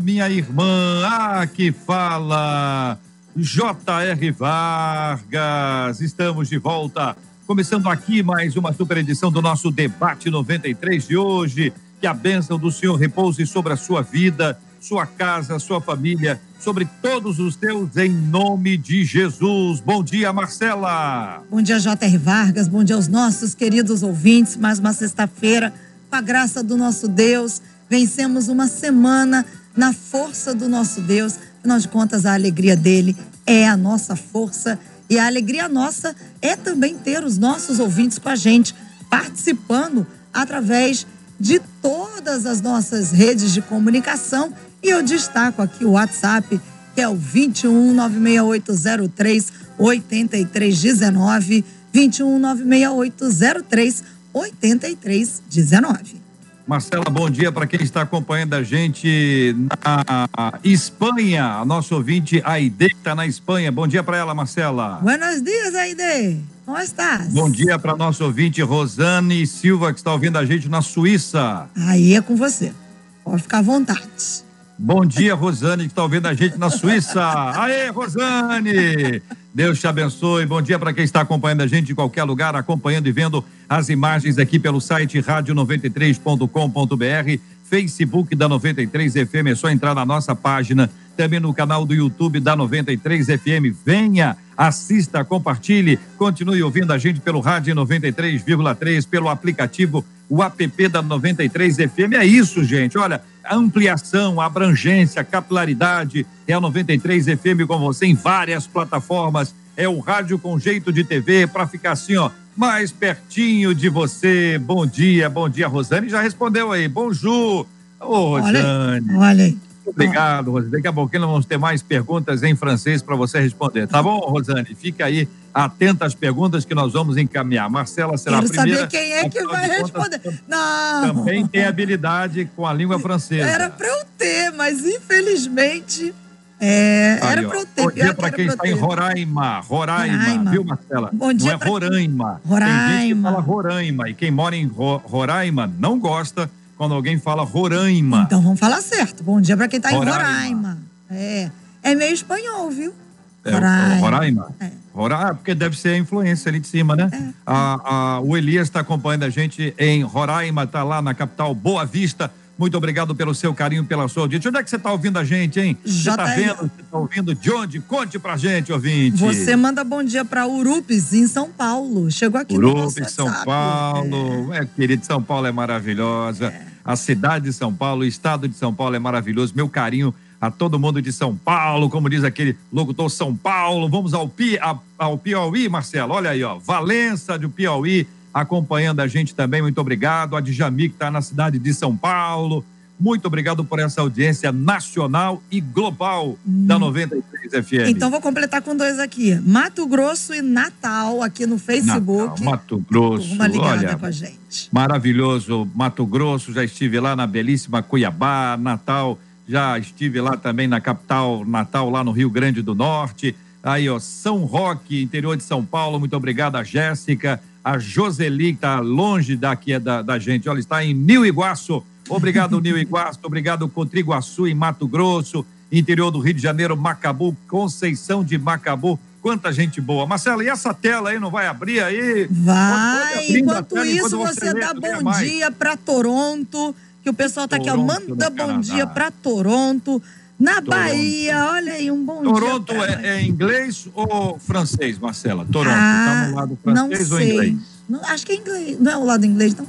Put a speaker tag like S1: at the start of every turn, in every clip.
S1: minha irmã. Ah, que fala. J.R. Vargas. Estamos de volta. Começando aqui mais uma super edição do nosso debate 93 de hoje. Que a bênção do Senhor repouse sobre a sua vida, sua casa, sua família, sobre todos os teus, em nome de Jesus. Bom dia, Marcela.
S2: Bom dia, J.R. Vargas. Bom dia aos nossos queridos ouvintes. Mais uma sexta-feira, com a graça do nosso Deus. Vencemos uma semana na força do nosso Deus. Afinal de contas, a alegria dele é a nossa força. E a alegria nossa é também ter os nossos ouvintes com a gente, participando através de todas as nossas redes de comunicação. E eu destaco aqui o WhatsApp, que é o 21 96803 8319. 21 96803 8319.
S1: Marcela, bom dia para quem está acompanhando a gente na Espanha. A nossa ouvinte Aide está na Espanha. Bom dia para ela, Marcela.
S2: Buenos dias, Aide. Como estás?
S1: Bom dia para nosso ouvinte Rosane Silva, que está ouvindo a gente na Suíça.
S2: Aí é com você. Pode ficar à vontade.
S1: Bom dia, Rosane, que está ouvindo a gente na Suíça. Aê, Rosane! Deus te abençoe. Bom dia para quem está acompanhando a gente de qualquer lugar, acompanhando e vendo as imagens aqui pelo site rádio93.com.br, Facebook da 93 FM. É só entrar na nossa página, também no canal do YouTube da 93 FM. Venha, assista, compartilhe, continue ouvindo a gente pelo rádio 93,3, pelo aplicativo, o app da 93 FM. É isso, gente. Olha, ampliação, abrangência, capilaridade. É a 93 FM com você em várias plataformas. É o rádio com jeito de TV para ficar assim, ó, mais pertinho de você. Bom dia, bom dia, Rosane. Já respondeu aí. Bonjour. Ô, Rosane.
S2: Olha, olha aí.
S1: Obrigado, Rosane. Daqui a pouquinho nós vamos ter mais perguntas em francês para você responder. Tá bom, Rosane? Fica aí atenta às perguntas que nós vamos encaminhar. Marcela será
S2: Quero
S1: a primeira.
S2: saber quem é que vai
S1: contas,
S2: responder. Não.
S1: Também tem habilidade com a língua francesa.
S2: Era para eu ter, mas infelizmente. É,
S1: Aí,
S2: era para eu ter.
S1: Bom dia para quem está em. Roraima. Roraima,
S2: Roraima.
S1: viu, Marcela?
S2: Bom dia
S1: Não é
S2: pra-
S1: Roraima. Tem gente que
S2: Roraima.
S1: fala Roraima. E quem mora em Ro- Roraima não gosta quando alguém fala Roraima.
S2: Então vamos falar certo. Bom dia para quem está em
S1: Roraima.
S2: Roraima. É. É meio espanhol, viu?
S1: É, o- Roraima.
S2: É.
S1: Roraima, porque deve ser a influência ali de cima, né? A- a- o Elias está acompanhando a gente em Roraima, está lá na capital Boa Vista. Muito obrigado pelo seu carinho, pela sua audiência. Onde é que você está ouvindo a gente, hein? Você está
S2: JR.
S1: vendo? Você está ouvindo de onde? Conte pra gente, ouvinte.
S2: Você manda bom dia para Urupes, em São Paulo. Chegou aqui no
S1: Urupes, São
S2: WhatsApp.
S1: Paulo. É. querido, São Paulo é maravilhosa. A cidade de São Paulo, o estado de São Paulo é maravilhoso. Meu carinho a todo mundo de São Paulo, como diz aquele locutor São Paulo. Vamos ao, Pi, ao Piauí, Marcelo. Olha aí, ó. Valença do Piauí acompanhando a gente também. Muito obrigado. A Djami, que está na cidade de São Paulo. Muito obrigado por essa audiência nacional e global da 93 FM.
S2: Então vou completar com dois aqui. Mato Grosso e Natal, aqui no Facebook.
S1: Natal, Mato Grosso.
S2: Turma ligada
S1: Olha,
S2: com a gente.
S1: maravilhoso Mato Grosso, já estive lá na belíssima Cuiabá, Natal, já estive lá também na capital Natal, lá no Rio Grande do Norte. Aí, ó, São Roque, interior de São Paulo, muito obrigado a Jéssica, a Joseli, que está longe daqui da, da gente, olha, está em Nil Iguaçu. Obrigado, Nil Iguaçu, obrigado, Cotriguaçu, em Mato Grosso, interior do Rio de Janeiro, Macabu, Conceição de Macabu. Quanta gente boa. Marcela, e essa tela aí não vai abrir aí?
S2: Vai, enquanto isso
S1: enquanto
S2: você
S1: lê,
S2: dá bom
S1: mais.
S2: dia para Toronto, que o pessoal tá aqui, ó, manda
S1: no
S2: bom
S1: Canadá.
S2: dia para Toronto. Na Bahia, olha aí, um bom
S1: Toronto
S2: dia. pra-
S1: é, é inglês ou francês, Marcela? Toronto,
S2: Ah,
S1: tá no lado francês ou inglês?
S2: Não, acho que é inglês, não é o lado inglês, não.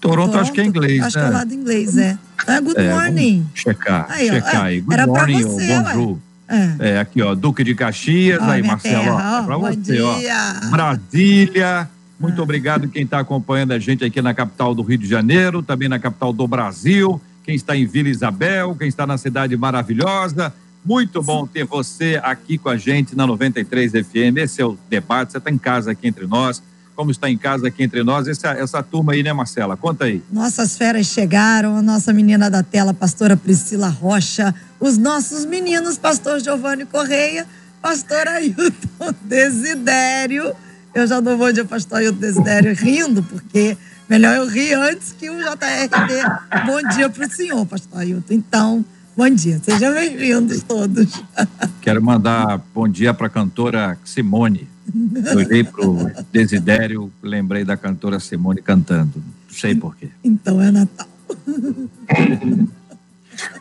S1: Toronto, acho que é inglês,
S2: Acho
S1: né?
S2: que é o lado inglês, é. É good
S1: É,
S2: morning.
S1: Checar,
S2: Aí, ó,
S1: checar
S2: é,
S1: aí. Good
S2: era
S1: morning
S2: você, ué.
S1: bonjour.
S2: É.
S1: É, aqui, ó, Duque de Caxias,
S2: Ó,
S1: aí, Marcelo, ó,
S2: terra, ó,
S1: é pra
S2: bom
S1: você, ó.
S2: dia.
S1: Brasília, muito obrigado quem está acompanhando a gente aqui na capital do Rio de Janeiro, também na capital do Brasil, quem está em Vila Isabel, quem está na cidade maravilhosa, Muito bom ter você aqui com a gente na 93 FM. Esse é o debate. Você está em casa aqui entre nós. Como está em casa aqui entre nós? Essa, essa turma aí, né, Marcela? Conta aí.
S2: Nossas feras chegaram, a nossa menina da tela, pastora Priscila Rocha, os nossos meninos, pastor Giovanni Correia, pastor Ailton Desidério. Eu já dou bom dia, pastor Ailton Desidério, rindo, porque melhor eu rir antes que o JRD. Bom dia para o senhor, pastor Ailton. Então, Bom dia, sejam bem-vindos todos.
S1: Quero mandar bom dia para a cantora Simone. Eu olhei para o Desidério, lembrei da cantora Simone cantando. Não sei porquê.
S2: Então é Natal.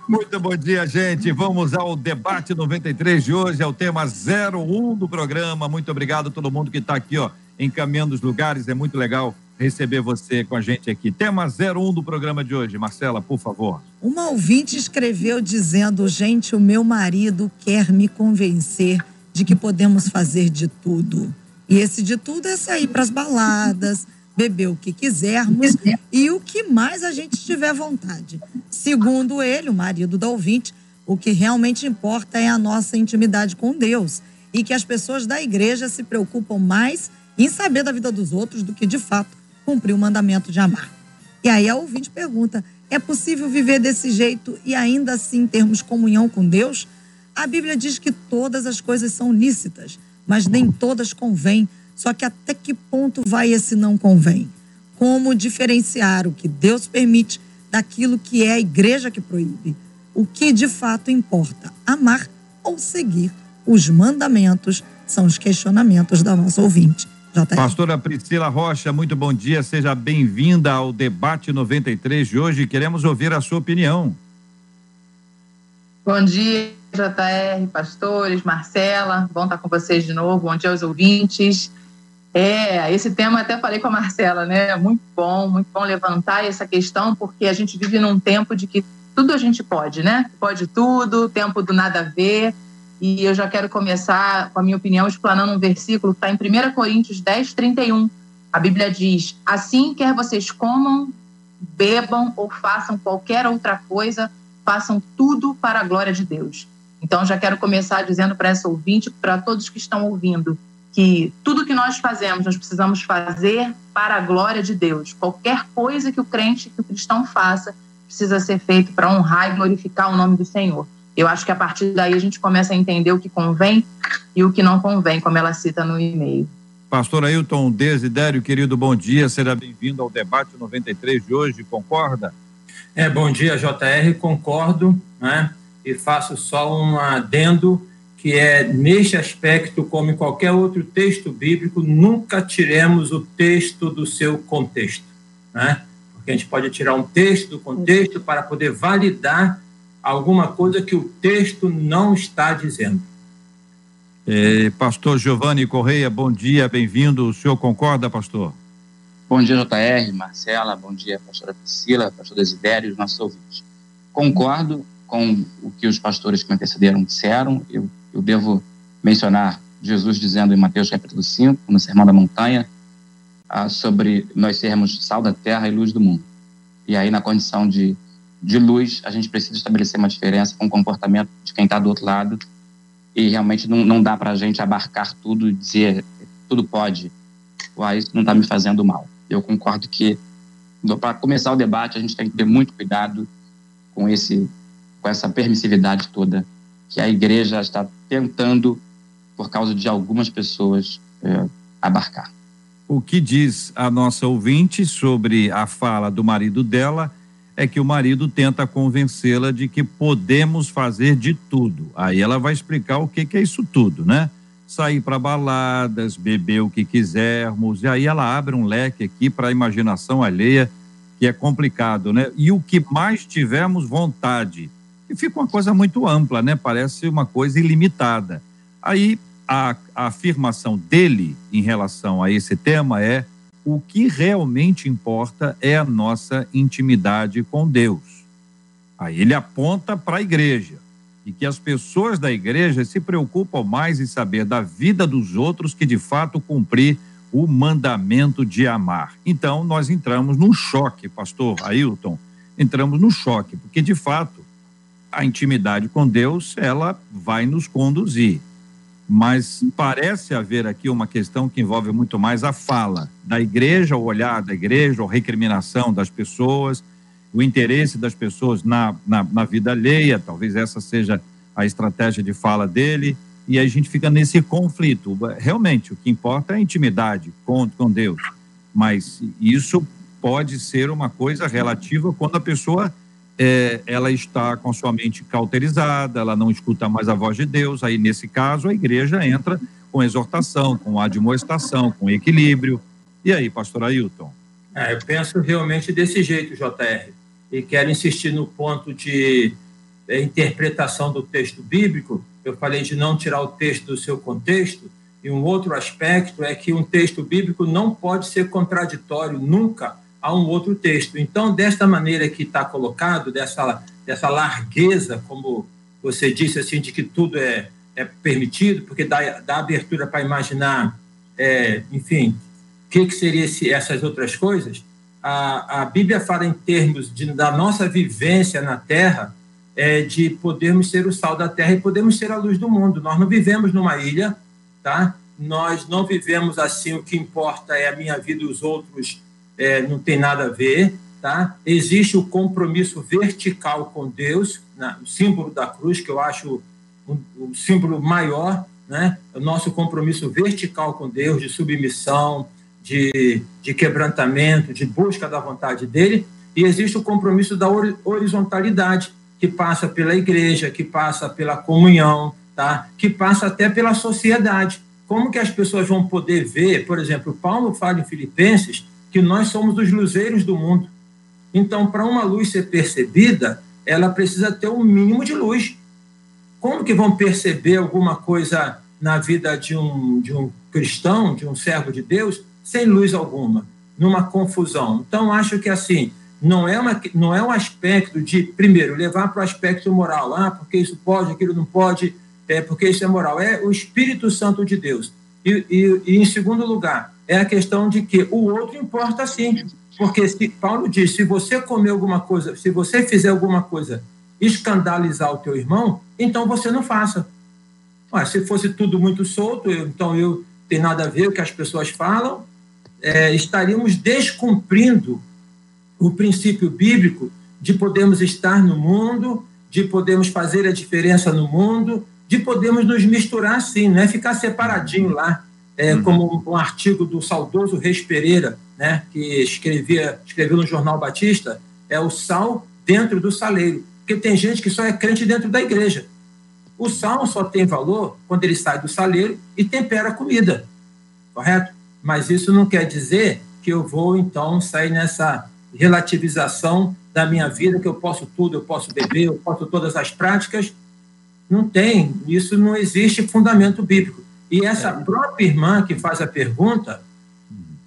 S1: Muito bom dia, gente. Vamos ao debate 93 de hoje, é o tema 01 do programa. Muito obrigado a todo mundo que está aqui, ó, encaminhando os lugares. É muito legal receber você com a gente aqui. Tema 01 do programa de hoje. Marcela, por favor.
S2: Uma ouvinte escreveu dizendo: Gente, o meu marido quer me convencer de que podemos fazer de tudo. E esse de tudo é sair para as baladas, beber o que quisermos e o que mais a gente tiver vontade. Segundo ele, o marido da ouvinte, o que realmente importa é a nossa intimidade com Deus e que as pessoas da igreja se preocupam mais em saber da vida dos outros do que de fato cumprir o mandamento de amar. E aí a ouvinte pergunta: é possível viver desse jeito e ainda assim termos comunhão com Deus? A Bíblia diz que todas as coisas são lícitas, mas nem todas convêm. Só que até que ponto vai esse não convém? Como diferenciar o que Deus permite daquilo que é a igreja que proíbe? O que de fato importa? Amar ou seguir os mandamentos são os questionamentos da nossa ouvinte.
S1: JR. Pastora Priscila Rocha, muito bom dia, seja bem-vinda ao debate 93 de hoje. Queremos ouvir a sua opinião.
S3: Bom dia, JR, pastores, Marcela, bom estar com vocês de novo. Bom dia aos ouvintes. É, esse tema até falei com a Marcela, né? Muito bom, muito bom levantar essa questão, porque a gente vive num tempo de que tudo a gente pode, né? Pode tudo, tempo do nada a ver. E eu já quero começar com a minha opinião explanando um versículo que está em 1 Coríntios 10, 31. A Bíblia diz: Assim, quer vocês comam, bebam ou façam qualquer outra coisa, façam tudo para a glória de Deus. Então, já quero começar dizendo para essa ouvinte, para todos que estão ouvindo, que tudo que nós fazemos, nós precisamos fazer para a glória de Deus. Qualquer coisa que o crente, que o cristão faça, precisa ser feito para honrar e glorificar o nome do Senhor. Eu acho que a partir daí a gente começa a entender o que convém e o que não convém, como ela cita no e-mail.
S1: Pastor Ailton Desidério, querido, bom dia, seja bem-vindo ao debate 93 de hoje, concorda?
S4: É, bom dia, JR, concordo, né? E faço só um adendo que é neste aspecto, como em qualquer outro texto bíblico, nunca tiremos o texto do seu contexto, né? Porque a gente pode tirar um texto do contexto para poder validar alguma coisa que o texto não está dizendo.
S1: É, pastor Giovanni Correia, bom dia, bem-vindo. O senhor concorda, pastor?
S5: Bom dia, JR, Marcela, bom dia, pastora Priscila, pastor Desidério os nossos ouvintes. Concordo com o que os pastores que me antecederam disseram. Eu, eu devo mencionar Jesus dizendo em Mateus capítulo 5, no Sermão da Montanha, ah, sobre nós sermos sal da terra e luz do mundo. E aí, na condição de de luz, a gente precisa estabelecer uma diferença com o comportamento de quem está do outro lado. E realmente não, não dá para a gente abarcar tudo e dizer tudo pode. Uai, isso não está me fazendo mal. Eu concordo que, para começar o debate, a gente tem que ter muito cuidado com, esse, com essa permissividade toda que a igreja está tentando, por causa de algumas pessoas, é, abarcar.
S1: O que diz a nossa ouvinte sobre a fala do marido dela? É que o marido tenta convencê-la de que podemos fazer de tudo. Aí ela vai explicar o que, que é isso tudo, né? Sair para baladas, beber o que quisermos, e aí ela abre um leque aqui para a imaginação alheia, que é complicado, né? E o que mais tivermos vontade. E fica uma coisa muito ampla, né? Parece uma coisa ilimitada. Aí a, a afirmação dele em relação a esse tema é o que realmente importa é a nossa intimidade com Deus. Aí ele aponta para a igreja e que as pessoas da igreja se preocupam mais em saber da vida dos outros que de fato cumprir o mandamento de amar. Então nós entramos num choque, pastor Ailton, entramos num choque, porque de fato a intimidade com Deus, ela vai nos conduzir. Mas parece haver aqui uma questão que envolve muito mais a fala da igreja, o olhar da igreja, a recriminação das pessoas, o interesse das pessoas na, na, na vida alheia, talvez essa seja a estratégia de fala dele, e a gente fica nesse conflito. Realmente, o que importa é a intimidade com, com Deus, mas isso pode ser uma coisa relativa quando a pessoa é, ela está com sua mente cauterizada, ela não escuta mais a voz de Deus. Aí, nesse caso, a igreja entra com exortação, com admoestação, com equilíbrio. E aí, pastor Ailton?
S4: É, eu penso realmente desse jeito, JR. E quero insistir no ponto de é, interpretação do texto bíblico. Eu falei de não tirar o texto do seu contexto. E um outro aspecto é que um texto bíblico não pode ser contraditório nunca a um outro texto. Então, desta maneira que está colocado, dessa, dessa largueza, como você disse, assim, de que tudo é, é permitido, porque dá, dá abertura para imaginar, é, enfim, o que, que seria esse, essas outras coisas, a, a Bíblia fala em termos de, da nossa vivência na Terra, é, de podermos ser o sal da Terra e podemos ser a luz do mundo. Nós não vivemos numa ilha, tá? Nós não vivemos assim, o que importa é a minha vida, os outros é, não tem nada a ver, tá? Existe o compromisso vertical com Deus, né? o símbolo da cruz, que eu acho o um, um símbolo maior, né? O nosso compromisso vertical com Deus, de submissão, de, de quebrantamento, de busca da vontade dele, e existe o compromisso da horizontalidade, que passa pela igreja, que passa pela comunhão, tá? que passa até pela sociedade. Como que as pessoas vão poder ver, por exemplo, Paulo fala em Filipenses que nós somos os luzeiros do mundo. Então, para uma luz ser percebida, ela precisa ter um mínimo de luz. Como que vão perceber alguma coisa na vida de um, de um cristão, de um servo de Deus, sem luz alguma, numa confusão? Então, acho que assim, não é, uma, não é um aspecto de, primeiro, levar para o aspecto moral, ah, porque isso pode, aquilo não pode, é porque isso é moral. É o Espírito Santo de Deus. E, e, e em segundo lugar, é a questão de que o outro importa sim. Porque se Paulo diz, se você comer alguma coisa, se você fizer alguma coisa escandalizar o teu irmão, então você não faça. Mas se fosse tudo muito solto, eu, então eu tem nada a ver o que as pessoas falam, é, estaríamos descumprindo o princípio bíblico de podermos estar no mundo, de podermos fazer a diferença no mundo, de podermos nos misturar sim, não é ficar separadinho lá é, uhum. como um artigo do saudoso Reis Pereira, né, que escrevia, escreveu no Jornal Batista, é o sal dentro do saleiro. Porque tem gente que só é crente dentro da igreja. O sal só tem valor quando ele sai do saleiro e tempera a comida, correto? Mas isso não quer dizer que eu vou, então, sair nessa relativização da minha vida, que eu posso tudo, eu posso beber, eu posso todas as práticas. Não tem, isso não existe fundamento bíblico. E essa é. própria irmã que faz a pergunta,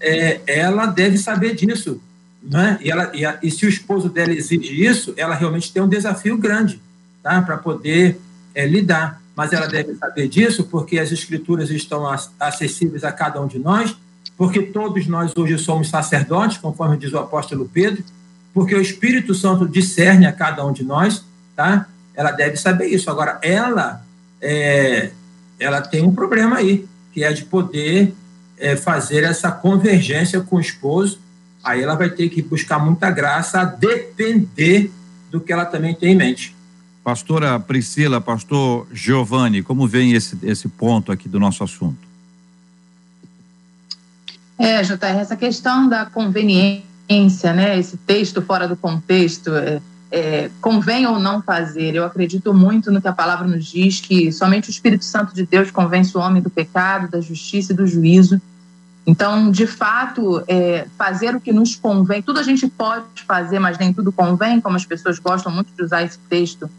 S4: é, ela deve saber disso. Né? E, ela, e, a, e, se o esposo dela exige isso, ela realmente tem um desafio grande tá? para poder é, lidar. Mas ela deve saber disso porque as escrituras estão acessíveis a cada um de nós, porque todos nós hoje somos sacerdotes, conforme diz o apóstolo Pedro, porque o Espírito Santo discerne a cada um de nós, tá? Ela deve saber isso. Agora, ela é, ela tem um problema aí, que é de poder é, fazer essa convergência com o esposo. Aí ela vai ter que buscar muita graça, a depender do que ela também tem em mente.
S1: Pastora Priscila, pastor Giovanni, como vem esse, esse ponto aqui do nosso assunto?
S3: É, JR, essa questão da conveniência, né? Esse texto fora do contexto, é, é, convém ou não fazer. Eu acredito muito no que a palavra nos diz, que somente o Espírito Santo de Deus convence o homem do pecado, da justiça e do juízo. Então, de fato, é, fazer o que nos convém, tudo a gente pode fazer, mas nem tudo convém, como as pessoas gostam muito de usar esse texto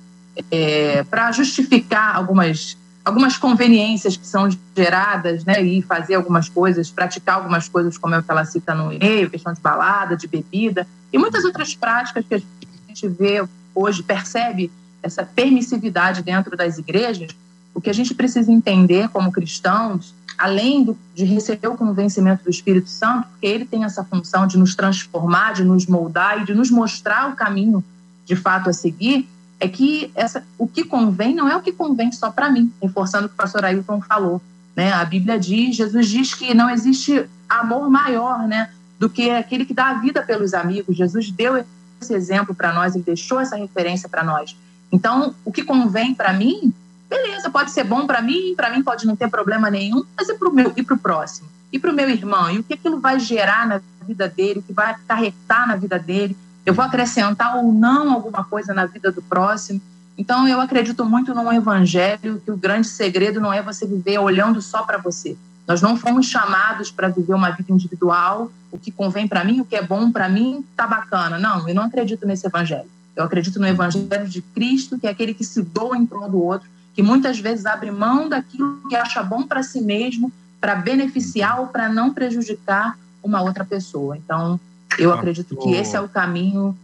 S3: é, para justificar algumas, algumas conveniências que são geradas, né, e fazer algumas coisas, praticar algumas coisas, como é o que ela cita no e-mail, questão de balada, de bebida, e muitas outras práticas que a gente vê hoje, percebe essa permissividade dentro das igrejas, o que a gente precisa entender como cristãos, além do, de receber o convencimento do Espírito Santo, porque ele tem essa função de nos transformar, de nos moldar e de nos mostrar o caminho de fato a seguir, é é que essa, o que convém não é o que convém só para mim, reforçando o que o pastor Ailton falou. Né? A Bíblia diz, Jesus diz que não existe amor maior né, do que aquele que dá a vida pelos amigos. Jesus deu esse exemplo para nós, ele deixou essa referência para nós. Então, o que convém para mim, beleza, pode ser bom para mim, para mim pode não ter problema nenhum, mas e para o meu e para o próximo? E para o meu irmão? E o que aquilo vai gerar na vida dele, o que vai acarretar na vida dele? Eu vou acrescentar ou não alguma coisa na vida do próximo? Então, eu acredito muito num evangelho que o grande segredo não é você viver olhando só para você. Nós não fomos chamados para viver uma vida individual, o que convém para mim, o que é bom para mim, tá bacana. Não, eu não acredito nesse evangelho. Eu acredito no evangelho de Cristo, que é aquele que se doa em prol do outro, que muitas vezes abre mão daquilo que acha bom para si mesmo, para beneficiar ou para não prejudicar uma outra pessoa. Então, eu acredito que esse é o caminho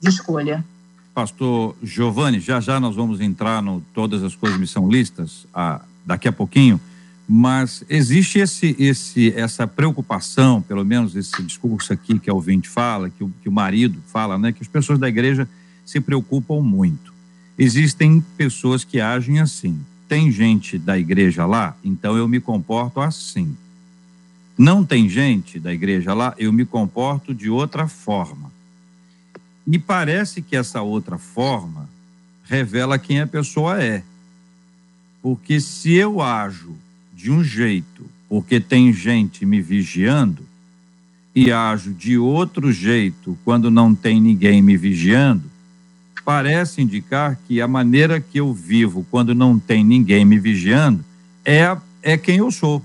S3: de escolha.
S1: Pastor Giovanni, já já nós vamos entrar no todas as coisas missão listas, ah, daqui a pouquinho, mas existe esse, esse, essa preocupação, pelo menos esse discurso aqui que a ouvinte fala, que o, que o marido fala, né, que as pessoas da igreja se preocupam muito. Existem pessoas que agem assim. Tem gente da igreja lá, então eu me comporto assim. Não tem gente da igreja lá, eu me comporto de outra forma. Me parece que essa outra forma revela quem a pessoa é. Porque se eu ajo de um jeito porque tem gente me vigiando e ajo de outro jeito quando não tem ninguém me vigiando, parece indicar que a maneira que eu vivo quando não tem ninguém me vigiando é, é quem eu sou.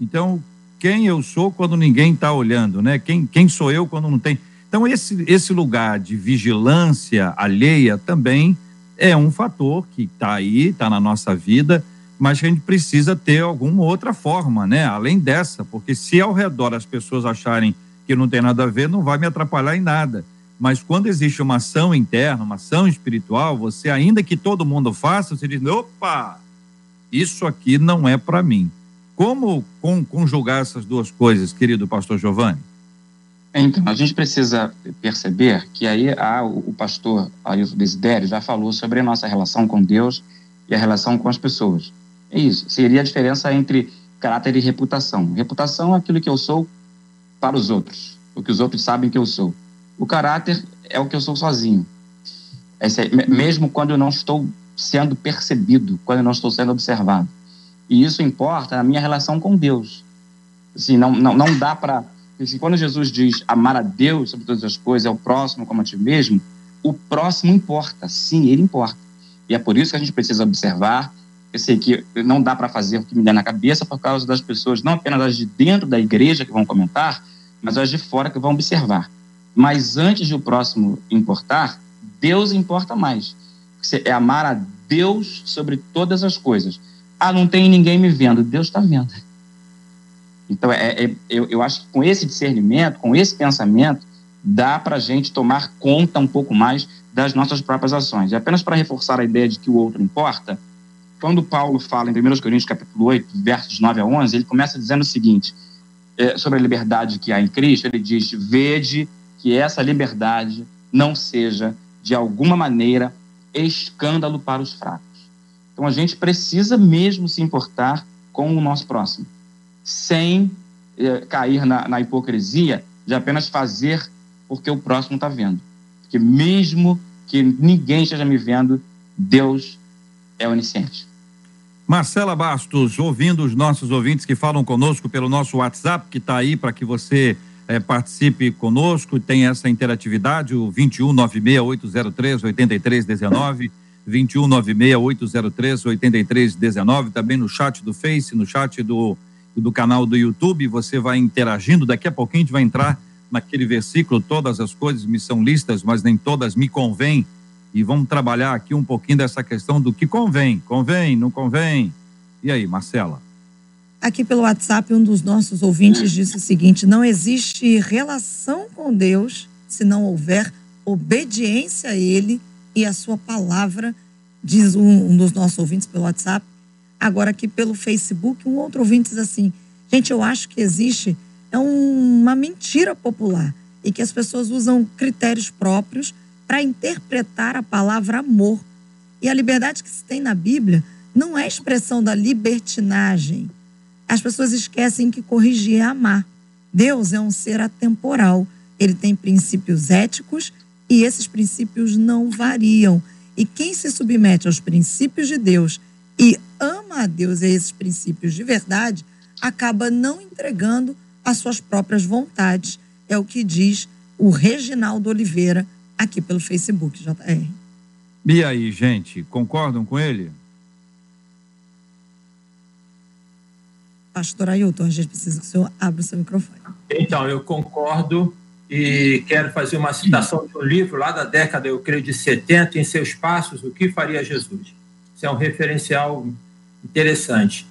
S1: Então, quem eu sou quando ninguém está olhando, né? Quem, quem sou eu quando não tem. Então, esse, esse lugar de vigilância alheia também é um fator que está aí, está na nossa vida, mas a gente precisa ter alguma outra forma, né? Além dessa, porque se ao redor as pessoas acharem que não tem nada a ver, não vai me atrapalhar em nada. Mas quando existe uma ação interna, uma ação espiritual, você, ainda que todo mundo faça, você diz: opa, isso aqui não é para mim. Como conjugar essas duas coisas, querido pastor Giovanni?
S5: Então, a gente precisa perceber que aí a, o pastor Ailton Desidério já falou sobre a nossa relação com Deus e a relação com as pessoas. É isso. Seria a diferença entre caráter e reputação. Reputação é aquilo que eu sou para os outros, o que os outros sabem que eu sou. O caráter é o que eu sou sozinho. É, mesmo quando eu não estou sendo percebido, quando eu não estou sendo observado. E isso importa na minha relação com Deus. Assim, não, não, não dá para. Assim, quando Jesus diz amar a Deus sobre todas as coisas, é o próximo como a ti mesmo, o próximo importa. Sim, ele importa. E é por isso que a gente precisa observar. Eu sei que não dá para fazer o que me der na cabeça por causa das pessoas, não apenas as de dentro da igreja que vão comentar, mas as de fora que vão observar. Mas antes de o próximo importar, Deus importa mais. É amar a Deus sobre todas as coisas. Ah, não tem ninguém me vendo. Deus está vendo. Então, é, é, eu, eu acho que com esse discernimento, com esse pensamento, dá para a gente tomar conta um pouco mais das nossas próprias ações. E apenas para reforçar a ideia de que o outro importa, quando Paulo fala em 1 Coríntios capítulo 8, versos 9 a 11, ele começa dizendo o seguinte, é, sobre a liberdade que há em Cristo, ele diz, vede que essa liberdade não seja, de alguma maneira, escândalo para os fracos. Então a gente precisa mesmo se importar com o nosso próximo, sem eh, cair na, na, hipocrisia de apenas fazer porque o próximo está vendo. Porque mesmo que ninguém esteja me vendo, Deus é onisciente.
S1: Marcela Bastos, ouvindo os nossos ouvintes que falam conosco pelo nosso WhatsApp, que está aí para que você eh, participe conosco, tem essa interatividade, o 21 96803 8319 2196-803-8319, também no chat do Face, no chat do, do canal do YouTube, você vai interagindo. Daqui a pouquinho a gente vai entrar naquele versículo, todas as coisas me são listas, mas nem todas me convêm. E vamos trabalhar aqui um pouquinho dessa questão do que convém. Convém, não convém? E aí, Marcela?
S2: Aqui pelo WhatsApp, um dos nossos ouvintes disse o seguinte: não existe relação com Deus se não houver obediência a Ele e a sua palavra, diz um, um dos nossos ouvintes pelo WhatsApp. Agora aqui pelo Facebook, um outro ouvinte diz assim: gente, eu acho que existe é um, uma mentira popular e que as pessoas usam critérios próprios para interpretar a palavra amor. E a liberdade que se tem na Bíblia não é expressão da libertinagem. As pessoas esquecem que corrigir é amar. Deus é um ser atemporal. Ele tem princípios éticos e esses princípios não variam. E quem se submete aos princípios de Deus e ama a Deus e a esses princípios de verdade, acaba não entregando as suas próprias vontades. É o que diz o Reginaldo Oliveira aqui pelo Facebook, JR.
S1: E aí, gente, concordam com ele?
S2: Pastor Ailton, a gente precisa que o senhor abra o seu microfone.
S4: Então, eu concordo e quero fazer uma citação de um livro lá da década, eu creio, de 70, em seus passos, O que faria Jesus? Isso é um referencial interessante.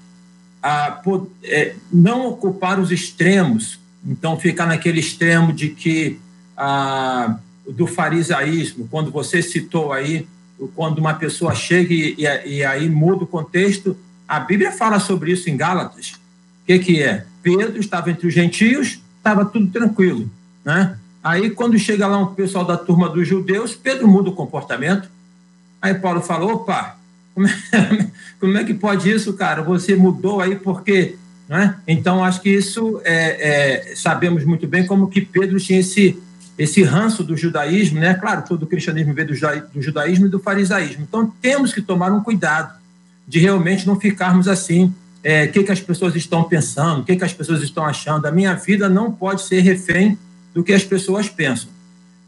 S4: A, é, não ocupar os extremos, então ficar naquele extremo de que a, do farisaísmo, quando você citou aí, quando uma pessoa chega e, e, e aí muda o contexto, a Bíblia fala sobre isso em Gálatas. O que, que é? Pedro estava entre os gentios, estava tudo tranquilo. Né? Aí, quando chega lá um pessoal da turma dos judeus, Pedro muda o comportamento. Aí Paulo fala: opa, como é, como é que pode isso, cara? Você mudou aí porque. Né? Então, acho que isso é, é, sabemos muito bem como que Pedro tinha esse, esse ranço do judaísmo, né? Claro, todo o cristianismo veio do, judaísmo e do farisaísmo. Então, temos que tomar um cuidado de realmente não ficarmos assim é, o que, que as pessoas estão pensando, o que, que as pessoas estão achando. A minha vida não pode ser refém do que as pessoas pensam.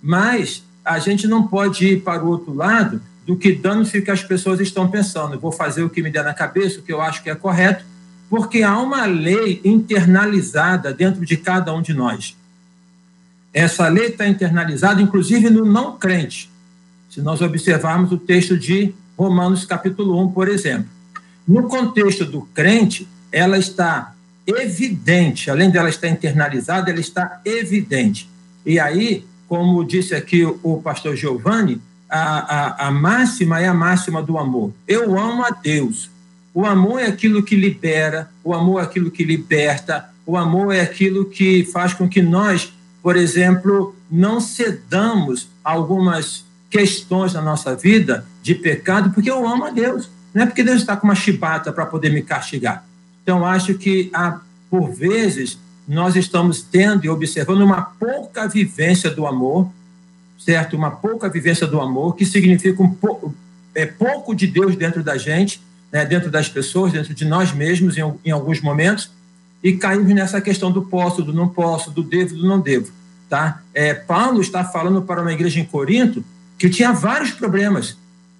S4: Mas a gente não pode ir para o outro lado do que dando-se o que as pessoas estão pensando. Eu vou fazer o que me der na cabeça, o que eu acho que é correto, porque há uma lei internalizada dentro de cada um de nós. Essa lei está internalizada, inclusive, no não crente. Se nós observarmos o texto de Romanos, capítulo 1, por exemplo. No contexto do crente, ela está evidente, além dela estar internalizada, ela está evidente. E aí, como disse aqui o pastor Giovanni, a, a, a máxima é a máxima do amor. Eu amo a Deus. O amor é aquilo que libera, o amor é aquilo que liberta, o amor é aquilo que faz com que nós, por exemplo, não cedamos algumas questões na nossa vida de pecado, porque eu amo a Deus. Não é porque Deus está com uma chibata para poder me castigar. Então, acho que, há, por vezes, nós estamos tendo e observando uma pouca vivência do amor, certo? Uma pouca vivência do amor, que significa um pouco, é, pouco de Deus dentro da gente, né? dentro das pessoas, dentro de nós mesmos, em, em alguns momentos, e caímos nessa questão do posso, do não posso, do devo, do não devo. Tá? É, Paulo está falando para uma igreja em Corinto que tinha vários problemas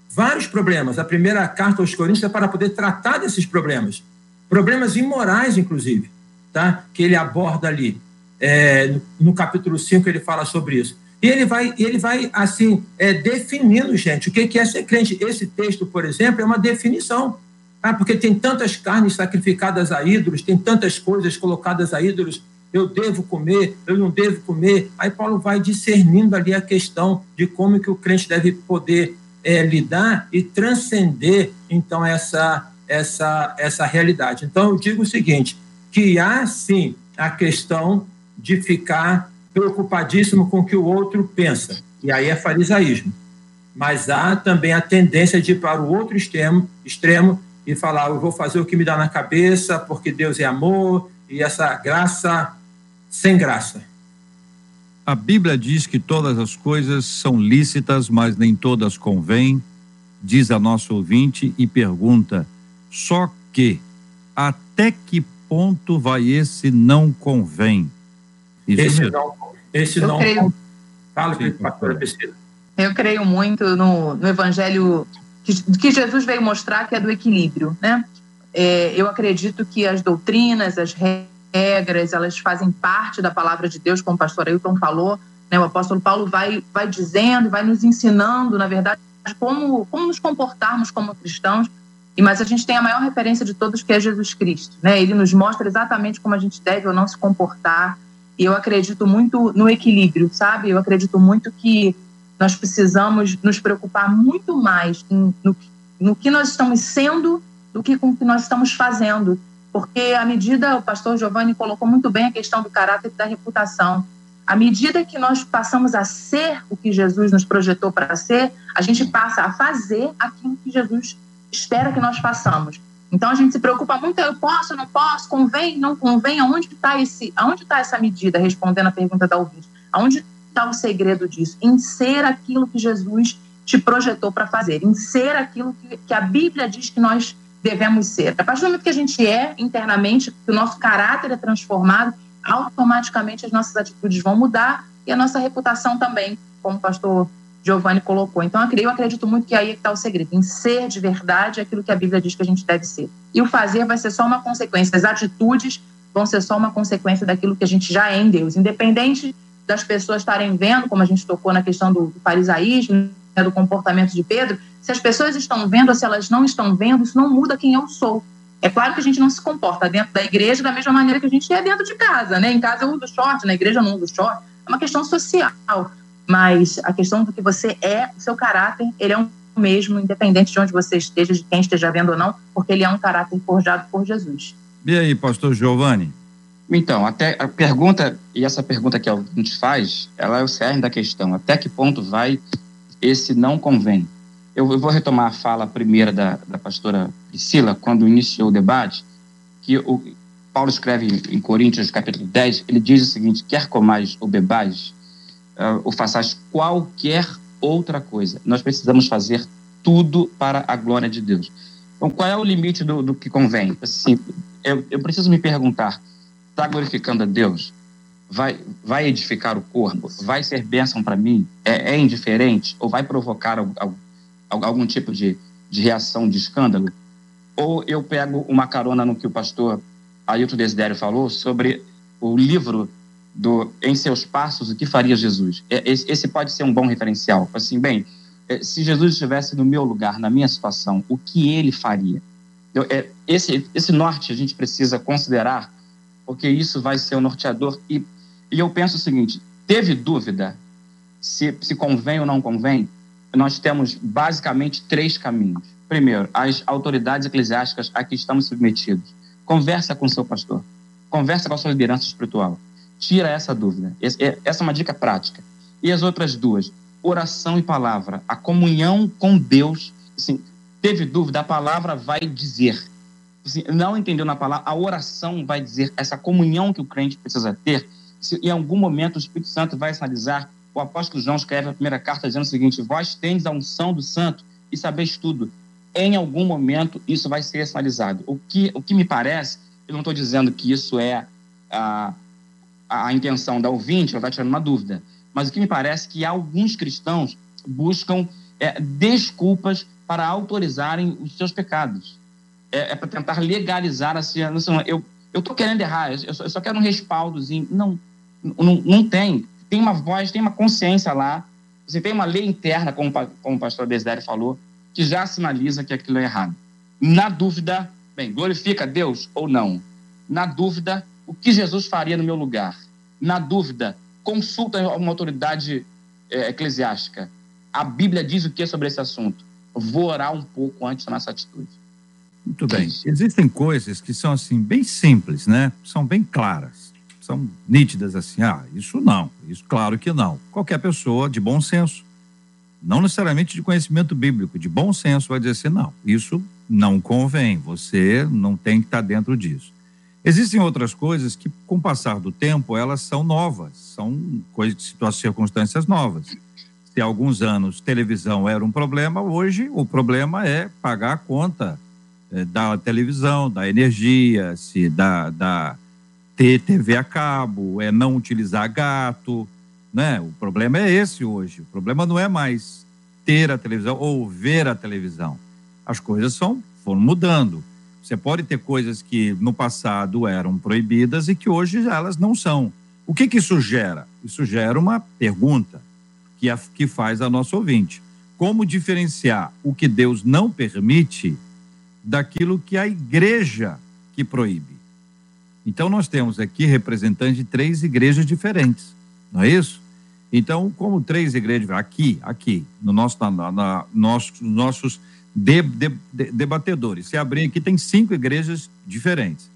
S4: vários problemas. A primeira carta aos Coríntios é para poder tratar desses problemas, problemas imorais, inclusive, tá? que ele aborda ali. É, no, capítulo 5 ele fala sobre isso. E ele vai, ele vai assim, é, definindo, gente, o que é ser crente. Esse texto, por exemplo, é uma definição. Tá? Porque tem tantas carnes sacrificadas a ídolos, tem tantas coisas colocadas a ídolos, eu devo comer, eu não devo comer. Aí Paulo vai discernindo ali a questão de como que o crente deve poder é, lidar e transcender então essa essa essa realidade. Então eu digo o seguinte, que há sim a questão de ficar preocupadíssimo com o que o outro pensa. E aí é farisaísmo. Mas há também a tendência de ir para o outro extremo, extremo e falar, eu vou fazer o que me dá na cabeça, porque Deus é amor, e essa graça sem graça.
S1: A Bíblia diz que todas as coisas são lícitas, mas nem todas convêm, diz a nosso ouvinte e pergunta: só que até que ponto vai esse não convém?
S4: Isso esse mesmo. não, esse Eu não. Creio. Fala, Sim, pastora Priscila.
S3: Eu creio muito no, no evangelho que, que, Jesus veio mostrar, que é do equilíbrio, né? É, eu acredito que as doutrinas, as regras, elas fazem parte da palavra de Deus, como o pastor Ailton falou. Né? O apóstolo Paulo vai, vai dizendo, vai nos ensinando, na verdade, como, como nos comportarmos como cristãos. E mas a gente tem a maior referência de todos, que é Jesus Cristo. Né? Ele nos mostra exatamente como a gente deve ou não se comportar. E eu acredito muito no equilíbrio, sabe? Eu acredito muito que nós precisamos nos preocupar muito mais em, no, no que nós estamos sendo do que com o que nós estamos fazendo porque à medida, o pastor Giovanni colocou muito bem a questão do caráter e da reputação. À medida que nós passamos a ser o que Jesus nos projetou para ser, a gente passa a fazer aquilo que Jesus espera que nós façamos. Então a gente se preocupa muito, eu posso, não posso, convém, não convém, aonde está esse, aonde está essa medida, respondendo a pergunta da ouvinte, aonde está o segredo disso? Em ser aquilo que Jesus te projetou para fazer, em ser aquilo que, que, a Bíblia diz que nós devemos ser. A partir do momento que a gente é internamente, que o nosso caráter é transformado, automaticamente as nossas atitudes vão mudar e a nossa reputação também, como o pastor Giovanni colocou. Então, eu acredito muito que aí é está o segredo, em ser de verdade aquilo que a Bíblia diz que a gente deve ser. E o fazer vai ser só uma consequência, as atitudes vão ser só uma consequência daquilo que a gente já é em Deus, independente das pessoas estarem vendo, como a gente tocou na questão do, farisaísmo, né, do comportamento de Pedro, se as pessoas estão vendo ou se elas não estão vendo, isso não muda quem eu sou. É claro que a gente não se comporta dentro da igreja da mesma maneira que a gente é dentro de casa, né? Em casa eu uso short, na igreja eu não uso short. É uma questão social. Mas a questão do que você é, o seu caráter, ele é o mesmo, independente de onde você esteja, de quem esteja vendo ou não, porque ele é um caráter forjado por Jesus.
S1: E aí, pastor Giovanni?
S5: Então, até a pergunta, e essa pergunta que a gente faz, ela é o cerne da questão. Até que ponto vai esse não convém? Eu, eu vou retomar a fala primeira da, da pastora Priscila, quando iniciou o debate, que o, Paulo escreve em Coríntios, capítulo 10, ele diz o seguinte, quer comais ou bebais, uh, ou façais qualquer outra coisa. Nós precisamos fazer tudo para a glória de Deus. Então, qual é o limite do, do que convém? Assim, eu, eu preciso me perguntar: está glorificando a Deus? Vai, vai edificar o corpo? Vai ser bênção para mim? É, é, indiferente? Ou vai provocar algum, algum tipo de, de reação, de escândalo? Ou eu pego uma carona no que o pastor Ailton Desidério falou sobre o livro do Em Seus Passos, o que faria Jesus? É, esse pode ser um bom referencial. Assim, bem, é, se Jesus estivesse no meu lugar, na minha situação, o que ele faria? É, esse, esse norte a gente precisa considerar, porque isso vai ser o norteador. E, e eu penso o seguinte: teve dúvida se, se convém ou não convém? Nós temos basicamente três caminhos. Primeiro, as autoridades eclesiásticas a que estamos submetidos. Conversa com o seu pastor, conversa com a sua liderança espiritual tira essa dúvida. É, essa é uma dica prática. E as outras duas, oração e palavra, a comunhão com Deus. Assim, teve dúvida, a palavra vai dizer. Não entendeu na palavra, a oração vai dizer essa comunhão que o crente precisa ter. Se em algum momento o Espírito Santo vai sinalizar, o apóstolo João escreve a primeira carta dizendo o seguinte: Vós tendes a unção do santo e sabeis tudo. Em algum momento isso vai ser sinalizado. O que, o que me parece, eu não estou dizendo que isso é ah, a intenção da ouvinte, ela está tirando uma dúvida. Mas o que me parece é que alguns cristãos buscam é, desculpas para autorizarem os seus pecados. É, é para tentar legalizar a assim, Eu estou querendo errar, eu só, eu só, quero um respaldozinho. Não, não, não tem. Tem uma voz, tem uma consciência lá. Você tem uma lei interna, como, como o pastor Desidério falou, que já sinaliza que aquilo é errado. Na dúvida, bem, glorifica Deus ou não. Na dúvida, o que Jesus faria no meu lugar? Na dúvida, consulta uma autoridade é, eclesiástica. A Bíblia diz o que sobre esse assunto? Vou orar um pouco antes tomar essa atitude.
S1: Muito bem. Existem coisas que são assim bem simples, né? São bem claras, são nítidas assim. Ah, isso não, isso claro que não. Qualquer pessoa de bom senso, não necessariamente de conhecimento bíblico, de bom senso vai dizer assim, não, isso não convém. Você não tem que estar dentro disso. Existem outras coisas que, com o passar do tempo, elas são novas, são coisas, circunstâncias novas. Se há alguns anos televisão era um problema, hoje o problema é pagar a conta da televisão, da energia, se da, da ter TV a cabo, é não utilizar gato, né? O problema é esse hoje. O problema não é mais ter a televisão ou ver a televisão. As coisas são, foram mudando. Você pode ter coisas que no passado eram proibidas e que hoje elas não são. O que, que isso gera? Isso gera uma pergunta que, a, que faz a nossa ouvinte. Como diferenciar o que Deus não permite daquilo que a igreja que proíbe? Então, nós temos aqui representantes de três igrejas diferentes, não é isso? Então, como três igrejas, aqui, aqui, no nosso, na, na, nossos, nossos de, de, de, debatedores. Se abrir aqui, tem cinco igrejas diferentes.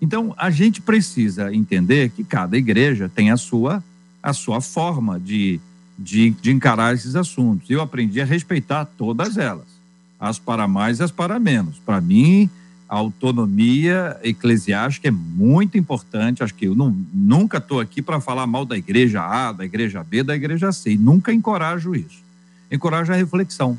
S1: Então, a gente precisa entender que cada igreja tem a sua a sua forma de, de, de encarar esses assuntos. Eu aprendi a respeitar todas elas, as para mais e as para menos. Para mim, a autonomia eclesiástica é muito importante. Acho que eu não, nunca estou aqui para falar mal da igreja A, da igreja B, da igreja C. E nunca encorajo isso. Encorajo a reflexão.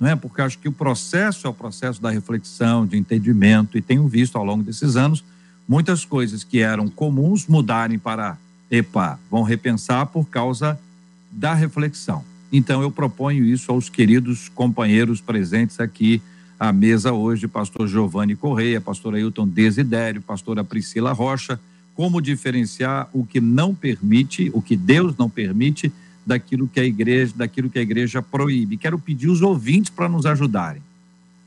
S1: Não é? Porque acho que o processo é o processo da reflexão, de entendimento, e tenho visto ao longo desses anos muitas coisas que eram comuns mudarem para, epa, vão repensar por causa da reflexão. Então, eu proponho isso aos queridos companheiros presentes aqui a mesa hoje, pastor Giovanni Correia, pastor Ailton Desidério, pastora Priscila Rocha, como diferenciar o que não permite, o que Deus não permite, daquilo que a igreja, daquilo que a igreja proíbe. Quero pedir os ouvintes para nos ajudarem.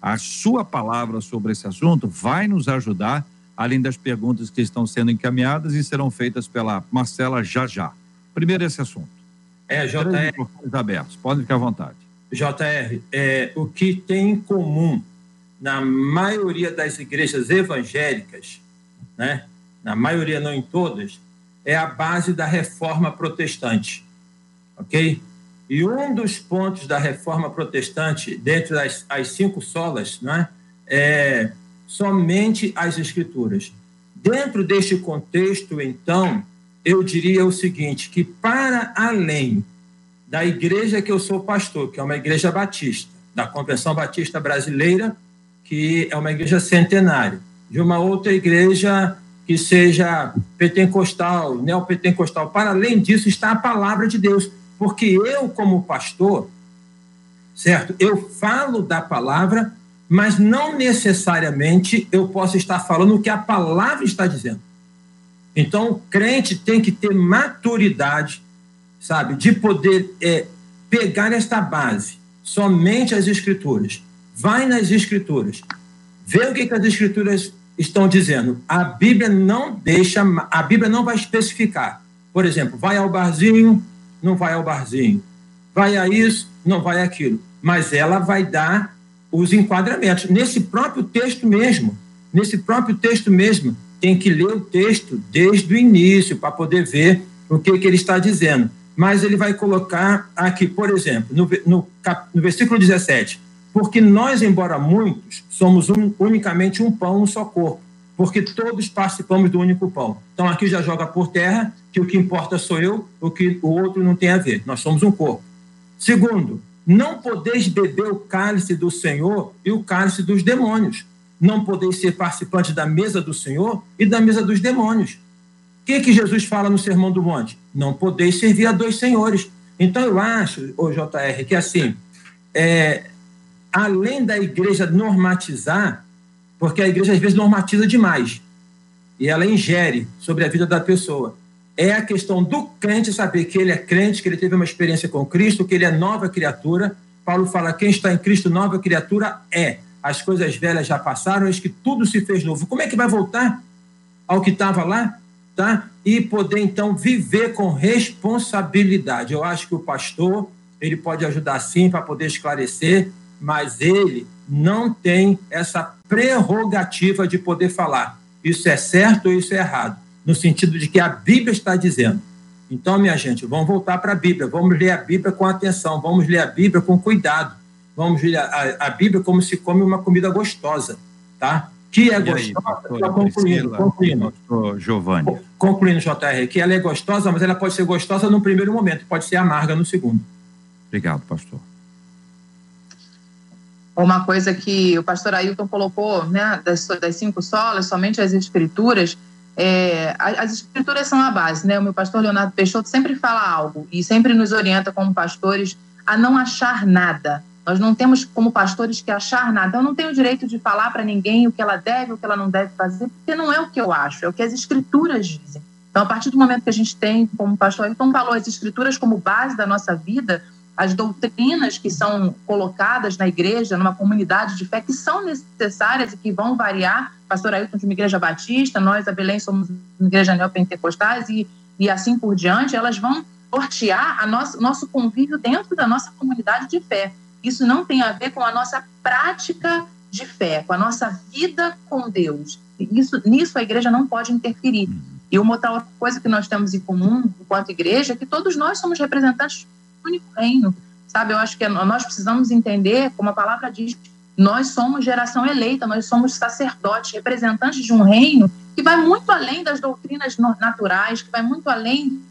S1: A sua palavra sobre esse assunto vai nos ajudar, além das perguntas que estão sendo encaminhadas e serão feitas pela Marcela já já. Primeiro esse assunto.
S4: É, JR.
S1: abertos, podem ficar à vontade.
S4: JR, é, o que tem em comum na maioria das igrejas evangélicas, né, na maioria, não em todas, é a base da reforma protestante. Ok? E um dos pontos da reforma protestante, dentre as, as cinco solas, né, é somente as escrituras. Dentro deste contexto, então, eu diria o seguinte: que para além da igreja que eu sou pastor, que é uma igreja batista, da Convenção Batista Brasileira, que é uma igreja centenária, de uma outra igreja que seja pentecostal, neopentecostal. Para além disso, está a palavra de Deus, porque eu, como pastor, certo? Eu falo da palavra, mas não necessariamente eu posso estar falando o que a palavra está dizendo. Então, o crente tem que ter maturidade sabe, de poder é, pegar esta base, somente as escrituras, vai nas escrituras, vê o que, que as escrituras estão dizendo. A Bíblia não deixa, a Bíblia não vai especificar. Por exemplo, vai ao barzinho, não vai ao barzinho. Vai a isso, não vai aquilo. Mas ela vai dar os enquadramentos. Nesse próprio texto mesmo, nesse próprio texto mesmo, tem que ler o texto desde o início para poder ver o que, que ele está dizendo mas ele vai colocar aqui, por exemplo, no, no, no versículo 17: Porque nós, embora muitos, somos um, unicamente um pão, um só corpo, porque todos participamos do único pão. Então aqui já joga por terra que o que importa sou eu, o que o outro não tem a ver. Nós somos um corpo. Segundo, não podeis beber o cálice do Senhor e o cálice dos demônios. Não podeis ser participantes da mesa do Senhor e da mesa dos demônios. O que, que Jesus fala no Sermão do Monte? Não podeis servir a dois senhores. Então, eu acho, o JR, que assim, é, além da igreja normatizar, porque a igreja às vezes normatiza demais, e ela ingere sobre a vida da pessoa. É a questão do crente saber que ele é crente, que ele teve uma experiência com Cristo, que ele é nova criatura. Paulo fala: quem está em Cristo, nova criatura é. As coisas velhas já passaram, eis que tudo se fez novo. Como é que vai voltar ao que estava lá? tá? E poder então viver com responsabilidade. Eu acho que o pastor ele pode ajudar sim para poder esclarecer, mas ele não tem essa prerrogativa de poder falar isso é certo ou isso é errado, no sentido de que a Bíblia está dizendo. Então, minha gente, vamos voltar para a Bíblia, vamos ler a Bíblia com atenção, vamos ler a Bíblia com cuidado, vamos ler a, a Bíblia como se come uma comida gostosa, tá? que é gostosa. concluindo, concluindo.
S1: Giovanni.
S4: Concluindo, JR, que ela é gostosa, mas ela pode ser gostosa no primeiro momento, pode ser amarga no segundo.
S1: Obrigado, pastor.
S3: Uma coisa que o pastor Ailton colocou, né, das, das cinco solas, somente as escrituras, é, as escrituras são a base, né? O meu pastor Leonardo Peixoto sempre fala algo e sempre nos orienta como pastores a não achar nada, nós não temos, como pastores, que achar nada. Eu não tenho o direito de falar para ninguém o que ela deve, o que ela não deve fazer, porque não é o que eu acho, é o que as escrituras dizem. Então, a partir do momento que a gente tem, como o pastor Ailton falou, as escrituras como base da nossa vida, as doutrinas que são colocadas na igreja, numa comunidade de fé, que são necessárias e que vão variar. Pastor Ailton de uma igreja batista, nós, a Belém, somos uma igreja neopentecostais e, e assim por diante, elas vão nortear a nosso, nosso convívio dentro da nossa comunidade de fé. Isso não tem a ver com a nossa prática de fé, com a nossa vida com Deus. Isso, nisso a igreja não pode interferir. E uma outra coisa que nós temos em comum, enquanto igreja, é que todos nós somos representantes do único reino, sabe? Eu acho que nós precisamos entender, como a palavra diz, nós somos geração eleita, nós somos sacerdotes, representantes de um reino que vai muito além das doutrinas naturais, que vai muito além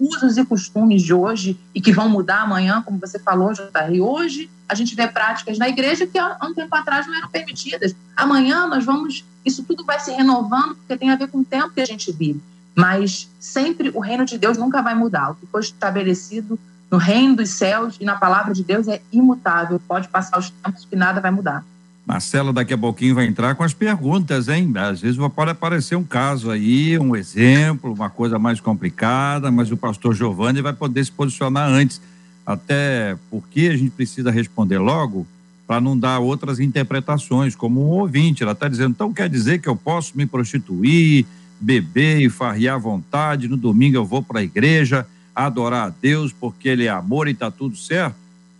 S3: usos e costumes de hoje e que vão mudar amanhã, como você falou, JR. Hoje a gente vê práticas na igreja que há um tempo atrás não eram permitidas. Amanhã nós vamos, isso tudo vai se renovando porque tem a ver com o tempo que a gente vive. Mas sempre o reino de Deus nunca vai mudar. O que foi estabelecido no reino dos céus e na palavra de Deus é imutável. Pode passar os tempos que nada vai mudar.
S1: Marcela daqui a pouquinho vai entrar com as perguntas, hein? Às vezes pode aparecer um caso aí, um exemplo, uma coisa mais complicada, mas o pastor Giovanni vai poder se posicionar antes, até porque a gente precisa responder logo para não dar outras interpretações, como um ouvinte, ela está dizendo, então quer dizer que eu posso me prostituir, beber e farrear à vontade, no domingo eu vou para a igreja, adorar a Deus porque ele é amor e está tudo certo?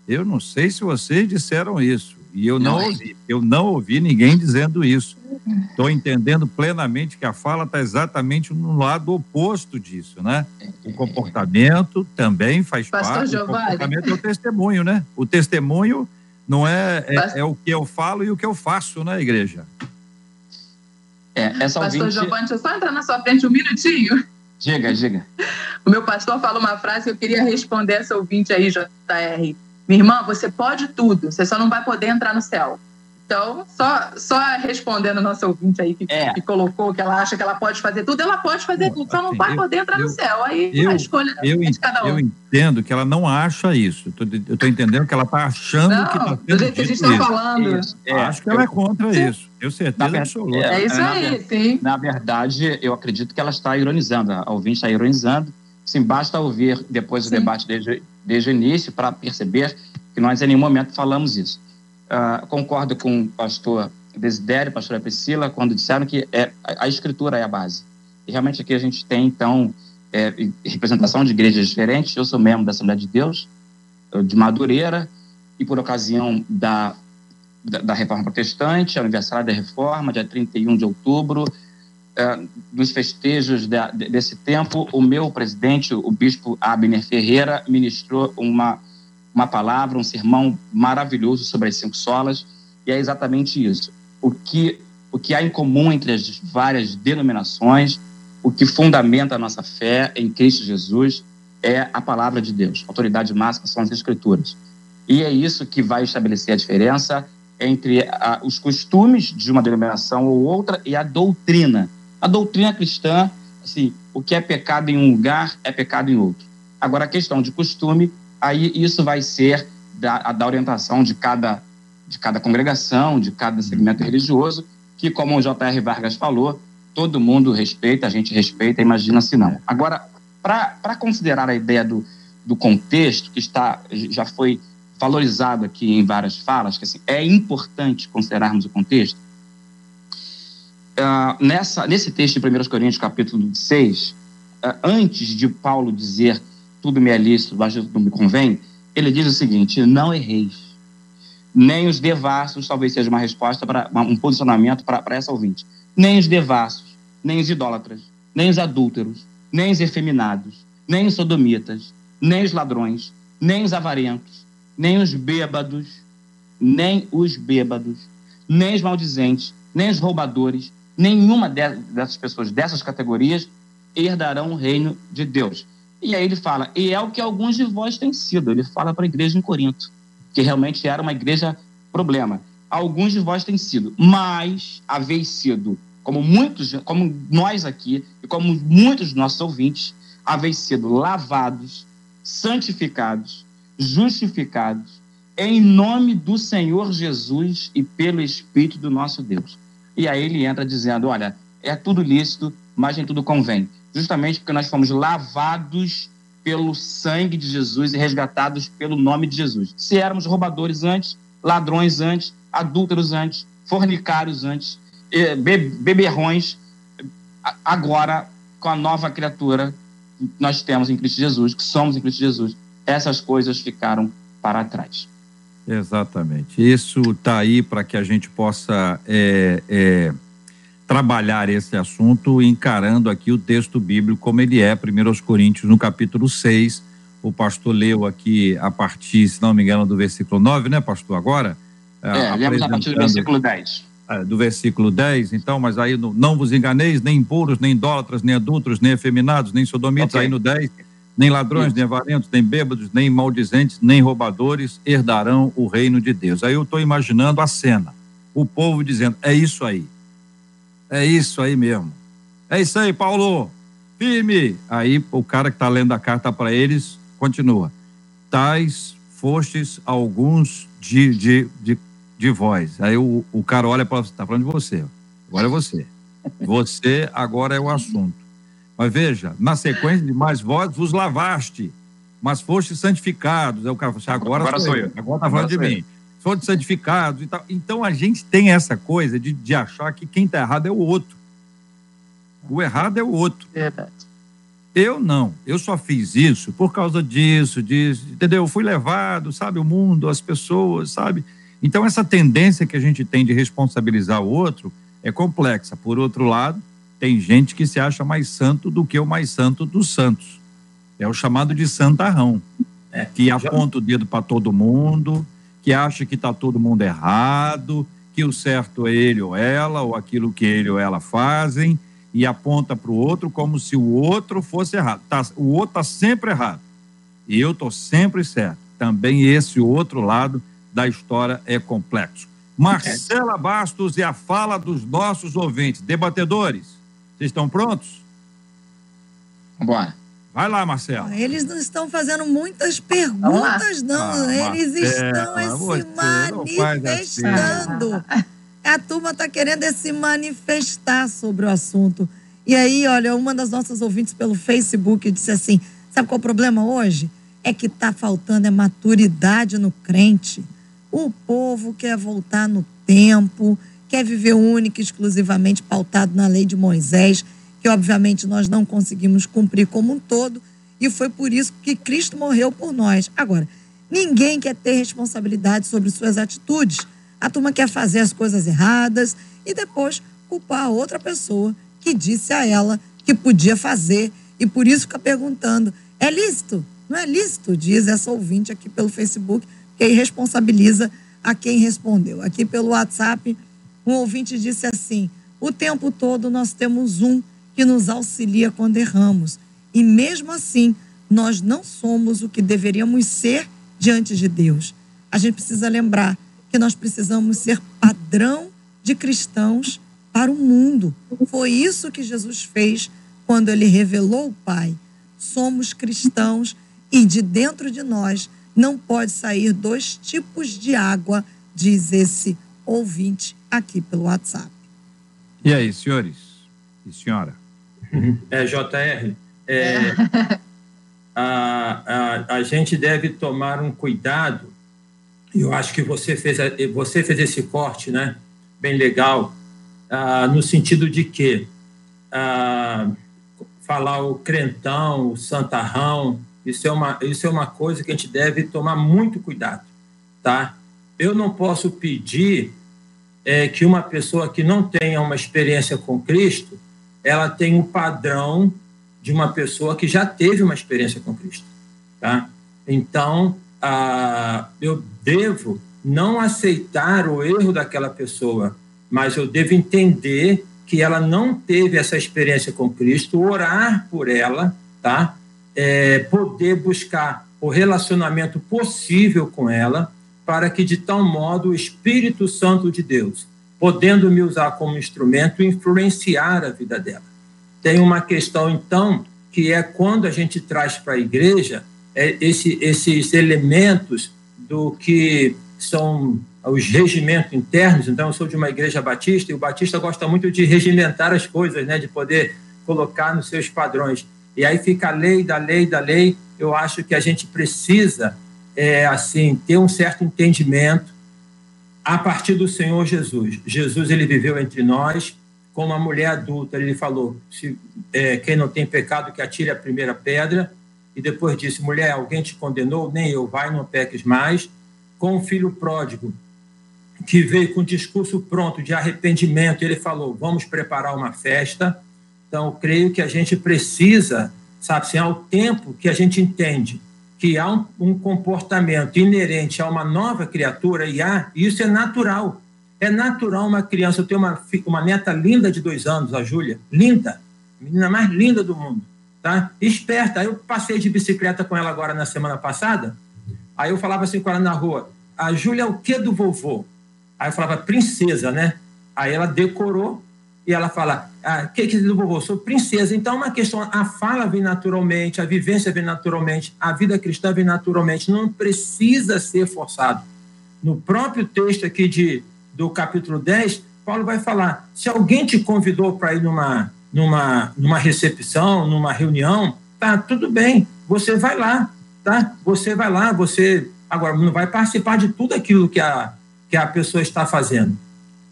S1: Eu não sei se vocês disseram isso. E eu não, não ouvi. Eu não ouvi ninguém dizendo isso. Estou entendendo plenamente que a fala está exatamente no lado oposto disso, né? O comportamento também faz Pastor parte. Giovanni. O comportamento é o testemunho, né? O testemunho não é, é, é, o que eu falo e o que eu faço na igreja.
S3: É, essa Pastor ouvinte... Giovanni, deixa eu só entrar na sua frente um minutinho.
S5: Diga, diga.
S3: O meu pastor fala uma frase que eu queria responder essa ouvinte aí, JR. Minha irmã, você pode tudo, você só não vai poder entrar no céu. Então, só, só respondendo a nossa ouvinte aí que, é. que, colocou que ela acha que ela pode fazer tudo, ela pode fazer tudo, só não assim, vai eu, poder entrar eu, no céu. Aí eu, a escolha
S1: eu,
S3: é de cada um.
S1: Eu entendo que ela não acha isso. Eu estou entendendo que ela está achando não, que está
S3: sendo. Do jeito que a gente está falando. Isso.
S1: É, acho que ela é contra sim. isso. Eu certeza absoluta.
S3: É, é isso aí, sim.
S5: Na verdade, eu acredito que ela está ironizando. A ouvinte está ironizando. Sim, basta ouvir depois do debate desde, desde o início para perceber que nós em nenhum momento falamos isso. Uh, concordo com o pastor Desidério, pastora Priscila, quando disseram que é, a, a escritura é a base. E realmente aqui a gente tem, então, é, representação de igrejas diferentes. Eu sou membro da Assembleia de Deus, de Madureira, e por ocasião da, da, da Reforma Protestante, aniversário da Reforma, dia 31 de outubro, nos festejos de, de, desse tempo, o meu presidente, o bispo Abner Ferreira, ministrou uma uma palavra, um sermão maravilhoso sobre as cinco solas, e é exatamente isso. O que, o que há em comum entre as várias denominações, o que fundamenta a nossa fé em Cristo Jesus é a palavra de Deus. A autoridade máxima são as Escrituras. E é isso que vai estabelecer a diferença entre a, os costumes de uma denominação ou outra e a doutrina. A doutrina cristã, assim, o que é pecado em um lugar é pecado em outro. Agora, a questão de costume aí isso vai ser da, da orientação de cada, de cada congregação, de cada segmento religioso, que, como o J.R. Vargas falou, todo mundo respeita, a gente respeita, imagina se não. Agora, para considerar a ideia do, do contexto, que está já foi valorizado aqui em várias falas, que assim, é importante considerarmos o contexto, uh, nessa, nesse texto de 1 Coríntios, capítulo 6, uh, ah, antes de Paulo dizer tudo me é lícito, mas tudo me convém, ele diz o seguinte: não erreis. Nem os devassos, talvez seja uma resposta para um posicionamento para essa ouvinte. Nem os devassos, nem os idólatras, nem os adúlteros, nem os efeminados, nem os sodomitas, nem os ladrões, nem os avarentos, nem os bêbados, nem os bêbados, nem os maldizentes, nem os roubadores, nenhuma dessas pessoas dessas categorias herdarão o reino de Deus. E aí ele fala, e é o que alguns de vós têm sido. Ele fala para a igreja em Corinto, que realmente era uma igreja problema. Alguns de vós têm sido, mas haveis sido, como muitos, como nós aqui, e como muitos dos nossos ouvintes, haveis sido lavados, santificados, justificados, em nome do Senhor Jesus e pelo Espírito do nosso Deus. E aí ele entra dizendo: olha, é tudo lícito, mas nem tudo convém justamente porque nós fomos lavados pelo sangue de Jesus e resgatados pelo nome de Jesus. Se éramos roubadores antes, ladrões antes, adúlteros antes, fornicários antes, beberrões, agora com a nova criatura que nós temos em Cristo Jesus, que somos em Cristo Jesus, essas coisas ficaram para trás.
S1: Exatamente. Isso está aí para que a gente possa é, é trabalhar esse assunto encarando aqui o texto bíblico como ele é, 1 Coríntios, no capítulo 6. O pastor leu aqui a partir, se não me engano, do versículo 9, né, pastor? Agora?
S5: É, lemos a partir do versículo 10.
S1: É, do versículo 10, então, mas aí no, não vos enganeis, nem impuros, nem idólatras, nem adultos, nem efeminados, nem sodomitas, okay. aí no 10, nem ladrões, nem avarentos, nem bêbados, nem maldizentes, nem roubadores herdarão o reino de Deus. Aí eu estou imaginando a cena, o povo dizendo, é isso aí, é isso aí mesmo. É isso aí, Paulo. Firme. Aí o cara que está lendo a carta para eles continua. Tais fostes alguns de, de, de, de vós. Aí o, o cara olha para você, está falando de você. Agora é você. Você agora é o assunto. Mas veja, na sequência de mais vós vos lavaste, mas foste santificados. Aí o cara assim, agora, agora sou eu. eu. Agora está falando de mim foram santificados e tal. Então a gente tem essa coisa de, de achar que quem está errado é o outro. O errado é o outro.
S3: Verdade.
S1: Eu não. Eu só fiz isso por causa disso, disso, entendeu? Eu fui levado, sabe, o mundo, as pessoas, sabe? Então essa tendência que a gente tem de responsabilizar o outro é complexa. Por outro lado, tem gente que se acha mais santo do que o mais santo dos santos. É o chamado de santarrão, é, que aponta o dedo para todo mundo, que acha que está todo mundo errado, que o certo é ele ou ela, ou aquilo que ele ou ela fazem, e aponta para o outro como se o outro fosse errado. Tá, o outro está sempre errado. E eu estou sempre certo. Também esse outro lado da história é complexo. Marcela Bastos e a fala dos nossos ouvintes. Debatedores, vocês estão prontos?
S5: Vamos embora.
S1: Vai lá, Marcelo.
S2: Eles não estão fazendo muitas perguntas, não. Ah, Eles estão se manifestando. Assim. A turma está querendo é se manifestar sobre o assunto. E aí, olha, uma das nossas ouvintes pelo Facebook disse assim: sabe qual é o problema hoje? É que está faltando é maturidade no crente. O povo quer voltar no tempo, quer viver único e exclusivamente pautado na lei de Moisés que obviamente nós não conseguimos cumprir como um todo, e foi por isso que Cristo morreu por nós. Agora, ninguém quer ter responsabilidade sobre suas atitudes. A turma quer fazer as coisas erradas e depois culpar a outra pessoa que disse a ela que podia fazer e por isso fica perguntando: é lícito? Não é lícito? Diz essa ouvinte aqui pelo Facebook, que aí responsabiliza a quem respondeu. Aqui pelo WhatsApp, um ouvinte disse assim: o tempo todo nós temos um que nos auxilia quando erramos. E mesmo assim, nós não somos o que deveríamos ser diante de Deus. A gente precisa lembrar que nós precisamos ser padrão de cristãos para o mundo. Foi isso que Jesus fez quando ele revelou o Pai. Somos cristãos e de dentro de nós não pode sair dois tipos de água, diz esse ouvinte aqui pelo WhatsApp.
S1: E aí, senhores e senhora?
S4: É, JR, é, a, a, a gente deve tomar um cuidado, eu acho que você fez, você fez esse corte, né, bem legal, ah, no sentido de que ah, falar o crentão, o santarrão, isso é, uma, isso é uma coisa que a gente deve tomar muito cuidado, tá? Eu não posso pedir é, que uma pessoa que não tenha uma experiência com Cristo ela tem o um padrão de uma pessoa que já teve uma experiência com Cristo. Tá? Então, eu devo não aceitar o erro daquela pessoa, mas eu devo entender que ela não teve essa experiência com Cristo, orar por ela, tá? É, poder buscar o relacionamento possível com ela, para que de tal modo o Espírito Santo de Deus podendo me usar como instrumento, influenciar a vida dela. Tem uma questão, então, que é quando a gente traz para a igreja é, esse, esses elementos do que são os regimentos internos. Então, eu sou de uma igreja batista e o batista gosta muito de regimentar as coisas, né, de poder colocar nos seus padrões. E aí fica a lei da lei da lei. Eu acho que a gente precisa, é, assim, ter um certo entendimento a partir do Senhor Jesus. Jesus ele viveu entre nós como uma mulher adulta. Ele falou: se, é, quem não tem pecado que atire a primeira pedra. E depois disse: mulher, alguém te condenou? Nem eu. Vai, não peques mais. Com o filho pródigo, que veio com o discurso pronto de arrependimento, ele falou: vamos preparar uma festa. Então, creio que a gente precisa, sabe, assim, ao tempo que a gente entende que há um, um comportamento inerente a uma nova criatura, e há, isso é natural. É natural uma criança. Eu tenho uma, uma neta linda de dois anos, a Júlia, linda, menina mais linda do mundo, tá? Esperta. Aí eu passei de bicicleta com ela agora na semana passada. Aí eu falava assim com ela na rua: a Júlia é o que do vovô? Aí eu falava, princesa, né? Aí ela decorou e ela fala, ah, que do vovô? Sou princesa. Então, é uma questão, a fala vem naturalmente, a vivência vem naturalmente, a vida cristã vem naturalmente, não precisa ser forçado. No próprio texto aqui de, do capítulo 10, Paulo vai falar, se alguém te convidou para ir numa, numa, numa recepção, numa reunião, tá, tudo bem, você vai lá, tá? Você vai lá, você, agora, não vai participar de tudo aquilo que a que a pessoa está fazendo.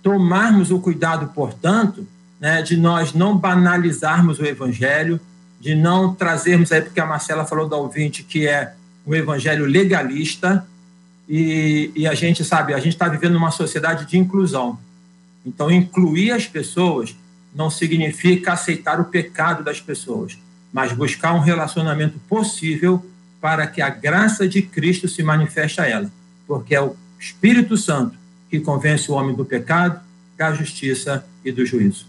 S4: Tomarmos o cuidado, portanto, né, de nós não banalizarmos o evangelho, de não trazermos aí, porque a Marcela falou da ouvinte que é o evangelho legalista, e, e a gente sabe, a gente está vivendo uma sociedade de inclusão. Então, incluir as pessoas não significa aceitar o pecado das pessoas, mas buscar um relacionamento possível para que a graça de Cristo se manifeste a ela, porque é o Espírito Santo, que convence o homem do pecado, da justiça e do juízo.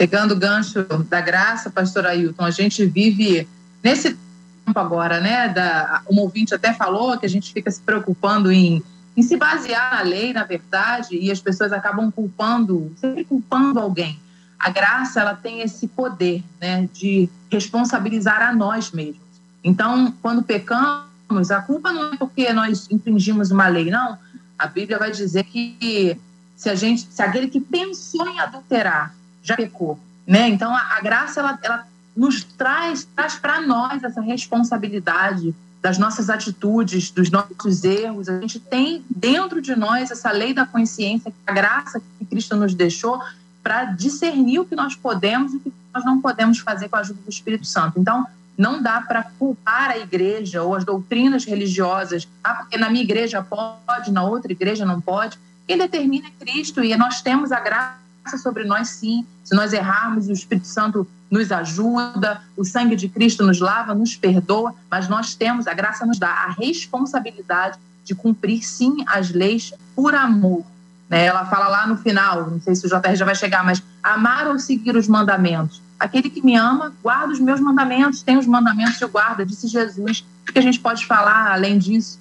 S3: Pegando o gancho da graça, pastor Ailton, a gente vive nesse tempo agora, né? Da, um ouvinte até falou que a gente fica se preocupando em, em se basear na lei, na verdade, e as pessoas acabam culpando, sempre culpando alguém. A graça, ela tem esse poder, né, de responsabilizar a nós mesmos. Então, quando pecamos, a culpa não é porque nós infringimos uma lei, não. A Bíblia vai dizer que se a gente, se aquele que pensou em adulterar já pecou, né? Então a, a graça ela, ela nos traz traz para nós essa responsabilidade das nossas atitudes, dos nossos erros. A gente tem dentro de nós essa lei da consciência, a graça que Cristo nos deixou para discernir o que nós podemos e o que nós não podemos fazer com a ajuda do Espírito Santo. Então, não dá para culpar a igreja ou as doutrinas religiosas. Ah, porque na minha igreja pode, na outra igreja não pode. Quem determina é Cristo e nós temos a graça sobre nós, sim. Se nós errarmos, o Espírito Santo nos ajuda, o sangue de Cristo nos lava, nos perdoa, mas nós temos, a graça nos dá a responsabilidade de cumprir, sim, as leis por amor. Né? Ela fala lá no final, não sei se o JR já vai chegar, mas amar ou seguir os mandamentos. Aquele que me ama, guarda os meus mandamentos, tem os mandamentos, eu guardo, disse Jesus. O que a gente pode falar além disso?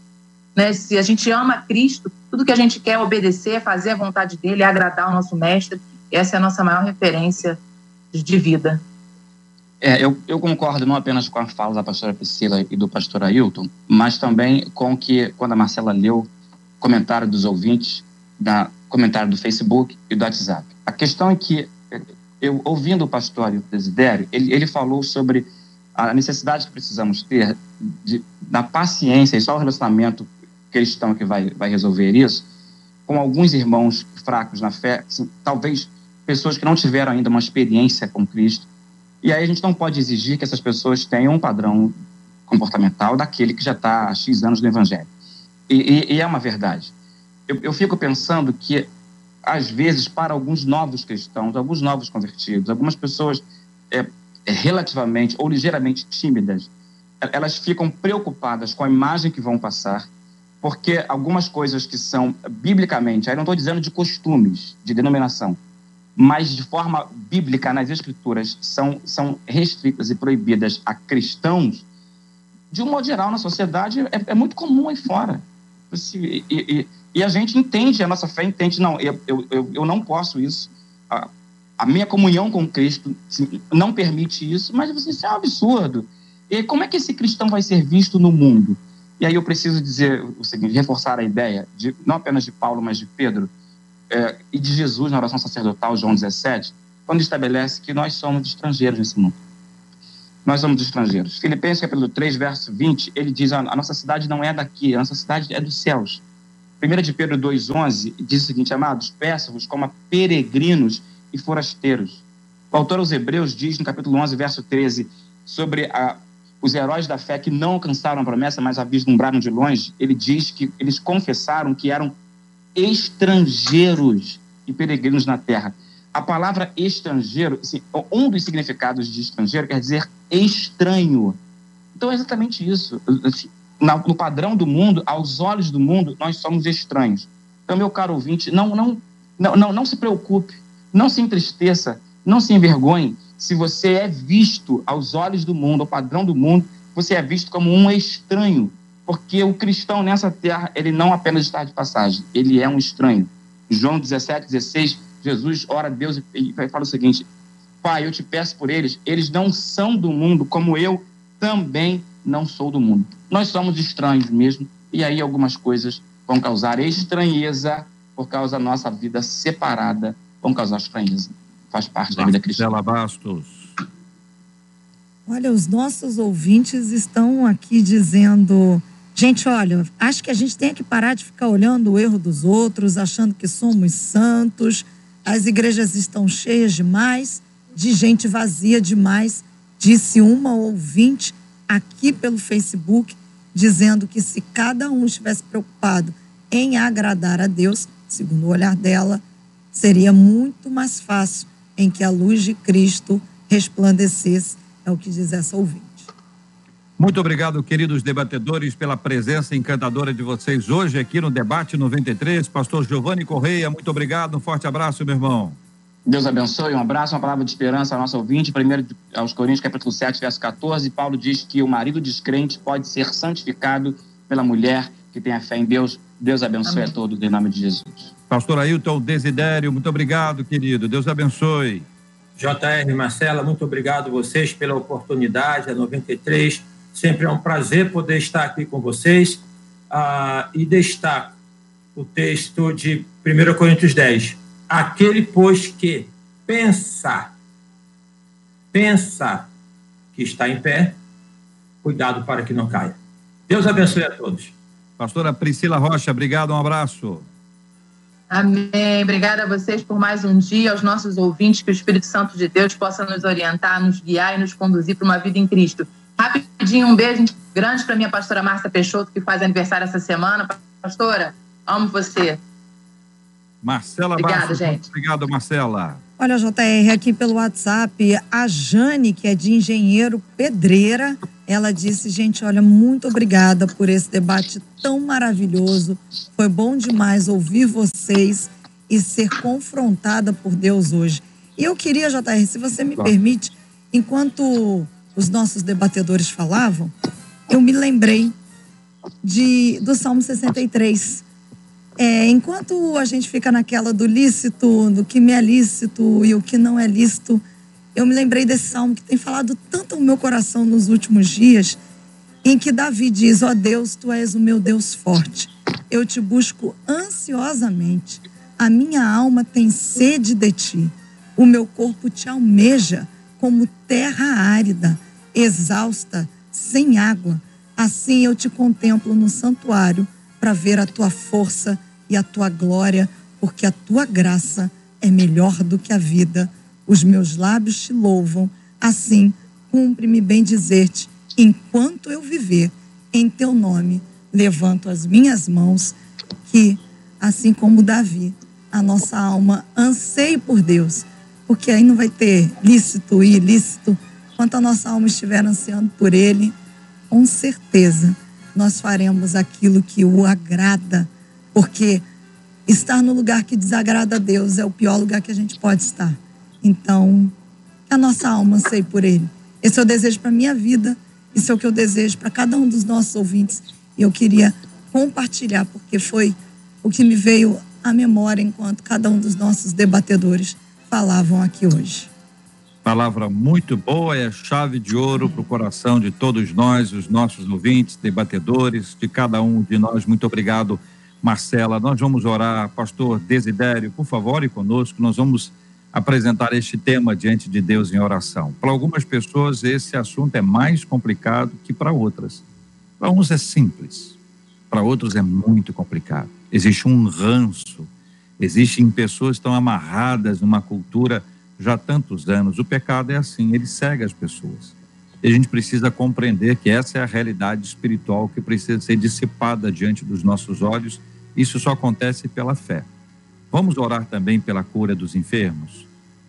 S3: Né? Se a gente ama Cristo, tudo que a gente quer é obedecer, fazer a vontade dele, é agradar o nosso mestre. Essa é a nossa maior referência de vida.
S5: É, eu, eu, concordo não apenas com a fala da pastora Priscila e do pastor Ailton, mas também com que, quando a Marcela leu comentário dos ouvintes, da comentário do Facebook e do WhatsApp. A questão é que eu ouvindo o pastor o Desidério, ele, ele falou sobre a necessidade que precisamos ter de, da paciência e só o relacionamento cristão que vai, vai resolver isso, com alguns irmãos fracos na fé, assim, talvez pessoas que não tiveram ainda uma experiência com Cristo. E aí a gente não pode exigir que essas pessoas tenham um padrão comportamental daquele que já está há X anos no Evangelho. E, e, e é uma verdade. Eu, eu fico pensando que às vezes, para alguns novos cristãos, alguns novos convertidos, algumas pessoas é, é, relativamente ou ligeiramente tímidas, elas ficam preocupadas com a imagem que vão passar, porque algumas coisas que são biblicamente, aí não estou dizendo de costumes, de denominação, mas de forma bíblica nas escrituras são, são restritas e proibidas a cristãos, de um modo geral na sociedade é, é muito comum aí fora. E, e, e a gente entende, a nossa fé entende, não, eu, eu, eu não posso isso. A, a minha comunhão com Cristo não permite isso, mas isso é um absurdo. E como é que esse cristão vai ser visto no mundo? E aí eu preciso dizer o seguinte, reforçar a ideia, de, não apenas de Paulo, mas de Pedro, é, e de Jesus na oração sacerdotal, João 17, quando estabelece que nós somos estrangeiros nesse mundo. Nós somos estrangeiros. Filipenses capítulo 3, verso 20, ele diz, a nossa cidade não é daqui, a nossa cidade é dos céus. 1 de Pedro 2,11 diz o seguinte, amados, peço-vos como peregrinos e forasteiros. O autor aos Hebreus diz no capítulo 11, verso 13, sobre a, os heróis da fé que não alcançaram a promessa, mas a vislumbraram de longe, ele diz que eles confessaram que eram estrangeiros e peregrinos na terra. A palavra estrangeiro, um dos significados de estrangeiro quer dizer estranho. Então é exatamente isso. No padrão do mundo, aos olhos do mundo, nós somos estranhos. Então, meu caro ouvinte, não, não, não, não, não se preocupe, não se entristeça, não se envergonhe. Se você é visto aos olhos do mundo, ao padrão do mundo, você é visto como um estranho. Porque o cristão nessa terra, ele não apenas está de passagem, ele é um estranho. João 17, 16, Jesus ora a Deus e fala o seguinte: Pai, eu te peço por eles, eles não são do mundo, como eu também não sou do mundo. Nós somos estranhos mesmo, e aí algumas coisas vão causar estranheza por causa da nossa vida separada, vão causar estranheza. Faz parte da vida cristã.
S1: Bastos.
S2: Olha, os nossos ouvintes estão aqui dizendo. Gente, olha, acho que a gente tem que parar de ficar olhando o erro dos outros, achando que somos santos. As igrejas estão cheias demais, de gente vazia demais, disse uma ouvinte aqui pelo Facebook dizendo que se cada um estivesse preocupado em agradar a Deus, segundo o olhar dela, seria muito mais fácil em que a luz de Cristo resplandecesse, é o que diz essa ouvinte.
S1: Muito obrigado, queridos debatedores, pela presença encantadora de vocês hoje aqui no Debate 93. Pastor Giovanni Correia, muito obrigado, um forte abraço, meu irmão.
S5: Deus abençoe, um abraço, uma palavra de esperança ao nosso ouvinte. Primeiro aos Coríntios, capítulo 7, verso 14, Paulo diz que o marido descrente pode ser santificado pela mulher que tem a fé em Deus. Deus abençoe Amém. a todos, em nome de Jesus.
S1: Pastor Ailton Desidério, muito obrigado, querido. Deus abençoe.
S4: JR Marcela, muito obrigado vocês pela oportunidade, a 93. Sempre é um prazer poder estar aqui com vocês. Ah, e destaco o texto de 1 Coríntios 10 Aquele, pois, que pensa, pensa que está em pé, cuidado para que não caia. Deus abençoe a todos.
S1: Pastora Priscila Rocha, obrigado, um abraço.
S3: Amém. Obrigada a vocês por mais um dia, aos nossos ouvintes, que o Espírito Santo de Deus possa nos orientar, nos guiar e nos conduzir para uma vida em Cristo. Rapidinho, um beijo grande para minha pastora Márcia Peixoto, que faz aniversário essa semana. Pastora, amo você.
S1: Marcela Obrigada, Bastos, gente. Obrigado, Marcela.
S2: Olha, JR, aqui pelo WhatsApp, a Jane, que é de engenheiro pedreira, ela disse, gente, olha, muito obrigada por esse debate tão maravilhoso. Foi bom demais ouvir vocês e ser confrontada por Deus hoje. E eu queria, JR, se você me claro. permite, enquanto os nossos debatedores falavam, eu me lembrei de, do Salmo 63 é, enquanto a gente fica naquela do lícito, do que me é lícito e o que não é lícito, eu me lembrei desse salmo que tem falado tanto no meu coração nos últimos dias, em que Davi diz: Ó oh Deus, tu és o meu Deus forte. Eu te busco ansiosamente. A minha alma tem sede de ti. O meu corpo te almeja como terra árida, exausta, sem água. Assim eu te contemplo no santuário para ver a tua força e a tua glória, porque a tua graça é melhor do que a vida. Os meus lábios te louvam, assim cumpre-me bem dizer-te, enquanto eu viver em teu nome, levanto as minhas mãos, que, assim como Davi, a nossa alma anseie por Deus, porque aí não vai ter lícito e ilícito, quanto a nossa alma estiver ansiando por Ele, com certeza nós faremos aquilo que o agrada porque estar no lugar que desagrada a Deus é o pior lugar que a gente pode estar. Então, a nossa alma sei por Ele. Esse é o desejo para a minha vida, isso é o que eu desejo para cada um dos nossos ouvintes. E eu queria compartilhar, porque foi o que me veio à memória enquanto cada um dos nossos debatedores falavam aqui hoje.
S1: Palavra muito boa, é chave de ouro para o coração de todos nós, os nossos ouvintes, debatedores, de cada um de nós. Muito obrigado Marcela, nós vamos orar, pastor Desidério, por favor, e conosco, nós vamos apresentar este tema diante de Deus em oração. Para algumas pessoas, esse assunto é mais complicado que para outras. Para uns é simples, para outros é muito complicado. Existe um ranço, existem pessoas que estão amarradas numa cultura já há tantos anos. O pecado é assim, ele cega as pessoas. E a gente precisa compreender que essa é a realidade espiritual que precisa ser dissipada diante dos nossos olhos. Isso só acontece pela fé. Vamos orar também pela cura dos enfermos?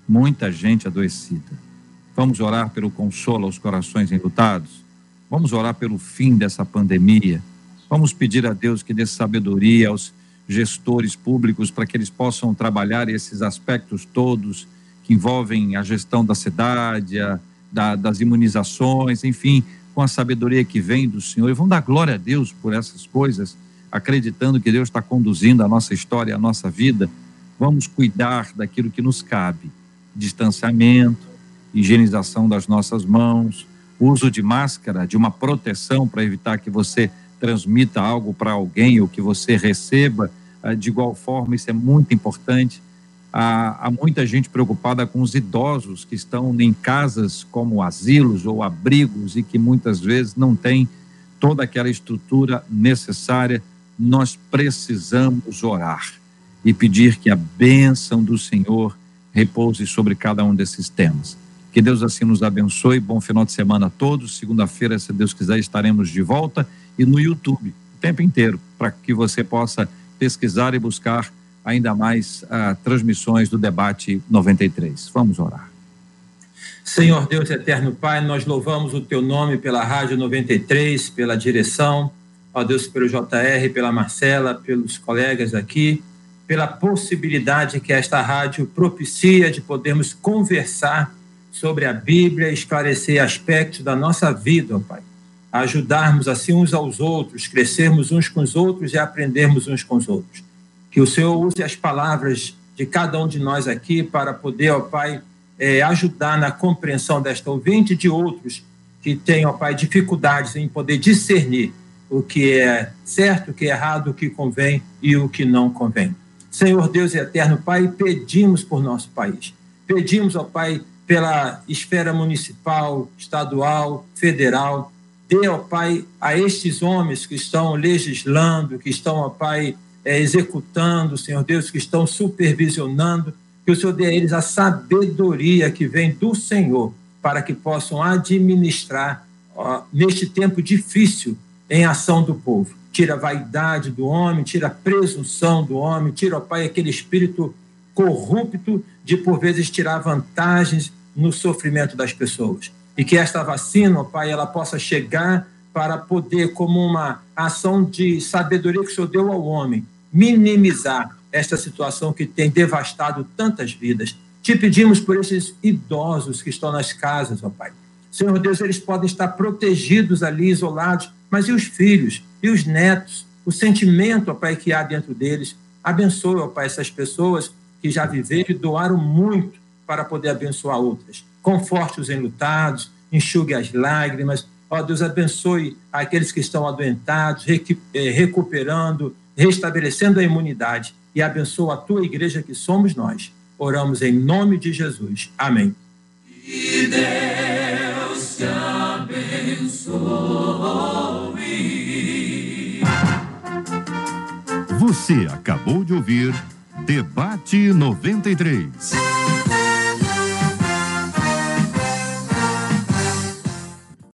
S1: Muita gente adoecida. Vamos orar pelo consolo aos corações enlutados? Vamos orar pelo fim dessa pandemia? Vamos pedir a Deus que dê sabedoria aos gestores públicos para que eles possam trabalhar esses aspectos todos que envolvem a gestão da cidade, a, da, das imunizações, enfim, com a sabedoria que vem do Senhor. E vamos dar glória a Deus por essas coisas, acreditando que Deus está conduzindo a nossa história, a nossa vida. Vamos cuidar daquilo que nos cabe: distanciamento, higienização das nossas mãos, uso de máscara, de uma proteção para evitar que você transmita algo para alguém ou que você receba ah, de igual forma, isso é muito importante. Há, há, muita gente preocupada com os idosos que estão em casas como asilos ou abrigos e que muitas vezes não têm toda aquela estrutura necessária. Nós precisamos orar e pedir que a bênção do Senhor repouse sobre cada um desses temas. Que Deus assim nos abençoe. Bom final de semana a todos. Segunda-feira, se Deus quiser, estaremos de volta e no YouTube o tempo inteiro para que você possa pesquisar e buscar ainda mais uh, transmissões do debate 93. Vamos orar.
S4: Senhor Deus eterno Pai, nós louvamos o teu nome pela Rádio 93, pela direção, ó Deus, pelo JR, pela Marcela, pelos colegas aqui, pela possibilidade que esta rádio propicia de podermos conversar sobre a Bíblia, esclarecer aspectos da nossa vida, ó Pai. Ajudarmos assim uns aos outros, crescermos uns com os outros e aprendermos uns com os outros. Que o Senhor use as palavras de cada um de nós aqui para poder, ó Pai, é, ajudar na compreensão desta ouvinte e de outros que têm, ó Pai, dificuldades em poder discernir o que é certo, o que é errado, o que convém e o que não convém. Senhor Deus eterno Pai, pedimos por nosso país. Pedimos, ó Pai, pela esfera municipal, estadual, federal. Dê, ó Pai, a estes homens que estão legislando, que estão, ó Pai, é, executando, Senhor Deus, que estão supervisionando, que o Senhor dê a eles a sabedoria que vem do Senhor para que possam administrar ó, neste tempo difícil em ação do povo. Tira a vaidade do homem, tira a presunção do homem, tira, ó Pai, aquele espírito corrupto de, por vezes, tirar vantagens no sofrimento das pessoas. E que esta vacina, ó Pai, ela possa chegar para poder, como uma ação de sabedoria que o Senhor deu ao homem, minimizar esta situação que tem devastado tantas vidas. Te pedimos por esses idosos que estão nas casas, ó Pai. Senhor Deus, eles podem estar protegidos ali, isolados, mas e os filhos, e os netos, o sentimento, ó Pai, que há dentro deles? Abençoe, ó Pai, essas pessoas que já viveram e doaram muito para poder abençoar outras. Conforte os enlutados, enxugue as lágrimas. Ó Deus, abençoe aqueles que estão adoentados, eh, recuperando, restabelecendo a imunidade e abençoa a tua igreja que somos nós. Oramos em nome de Jesus. Amém.
S6: Que Deus te abençoe. Você acabou de ouvir Debate 93.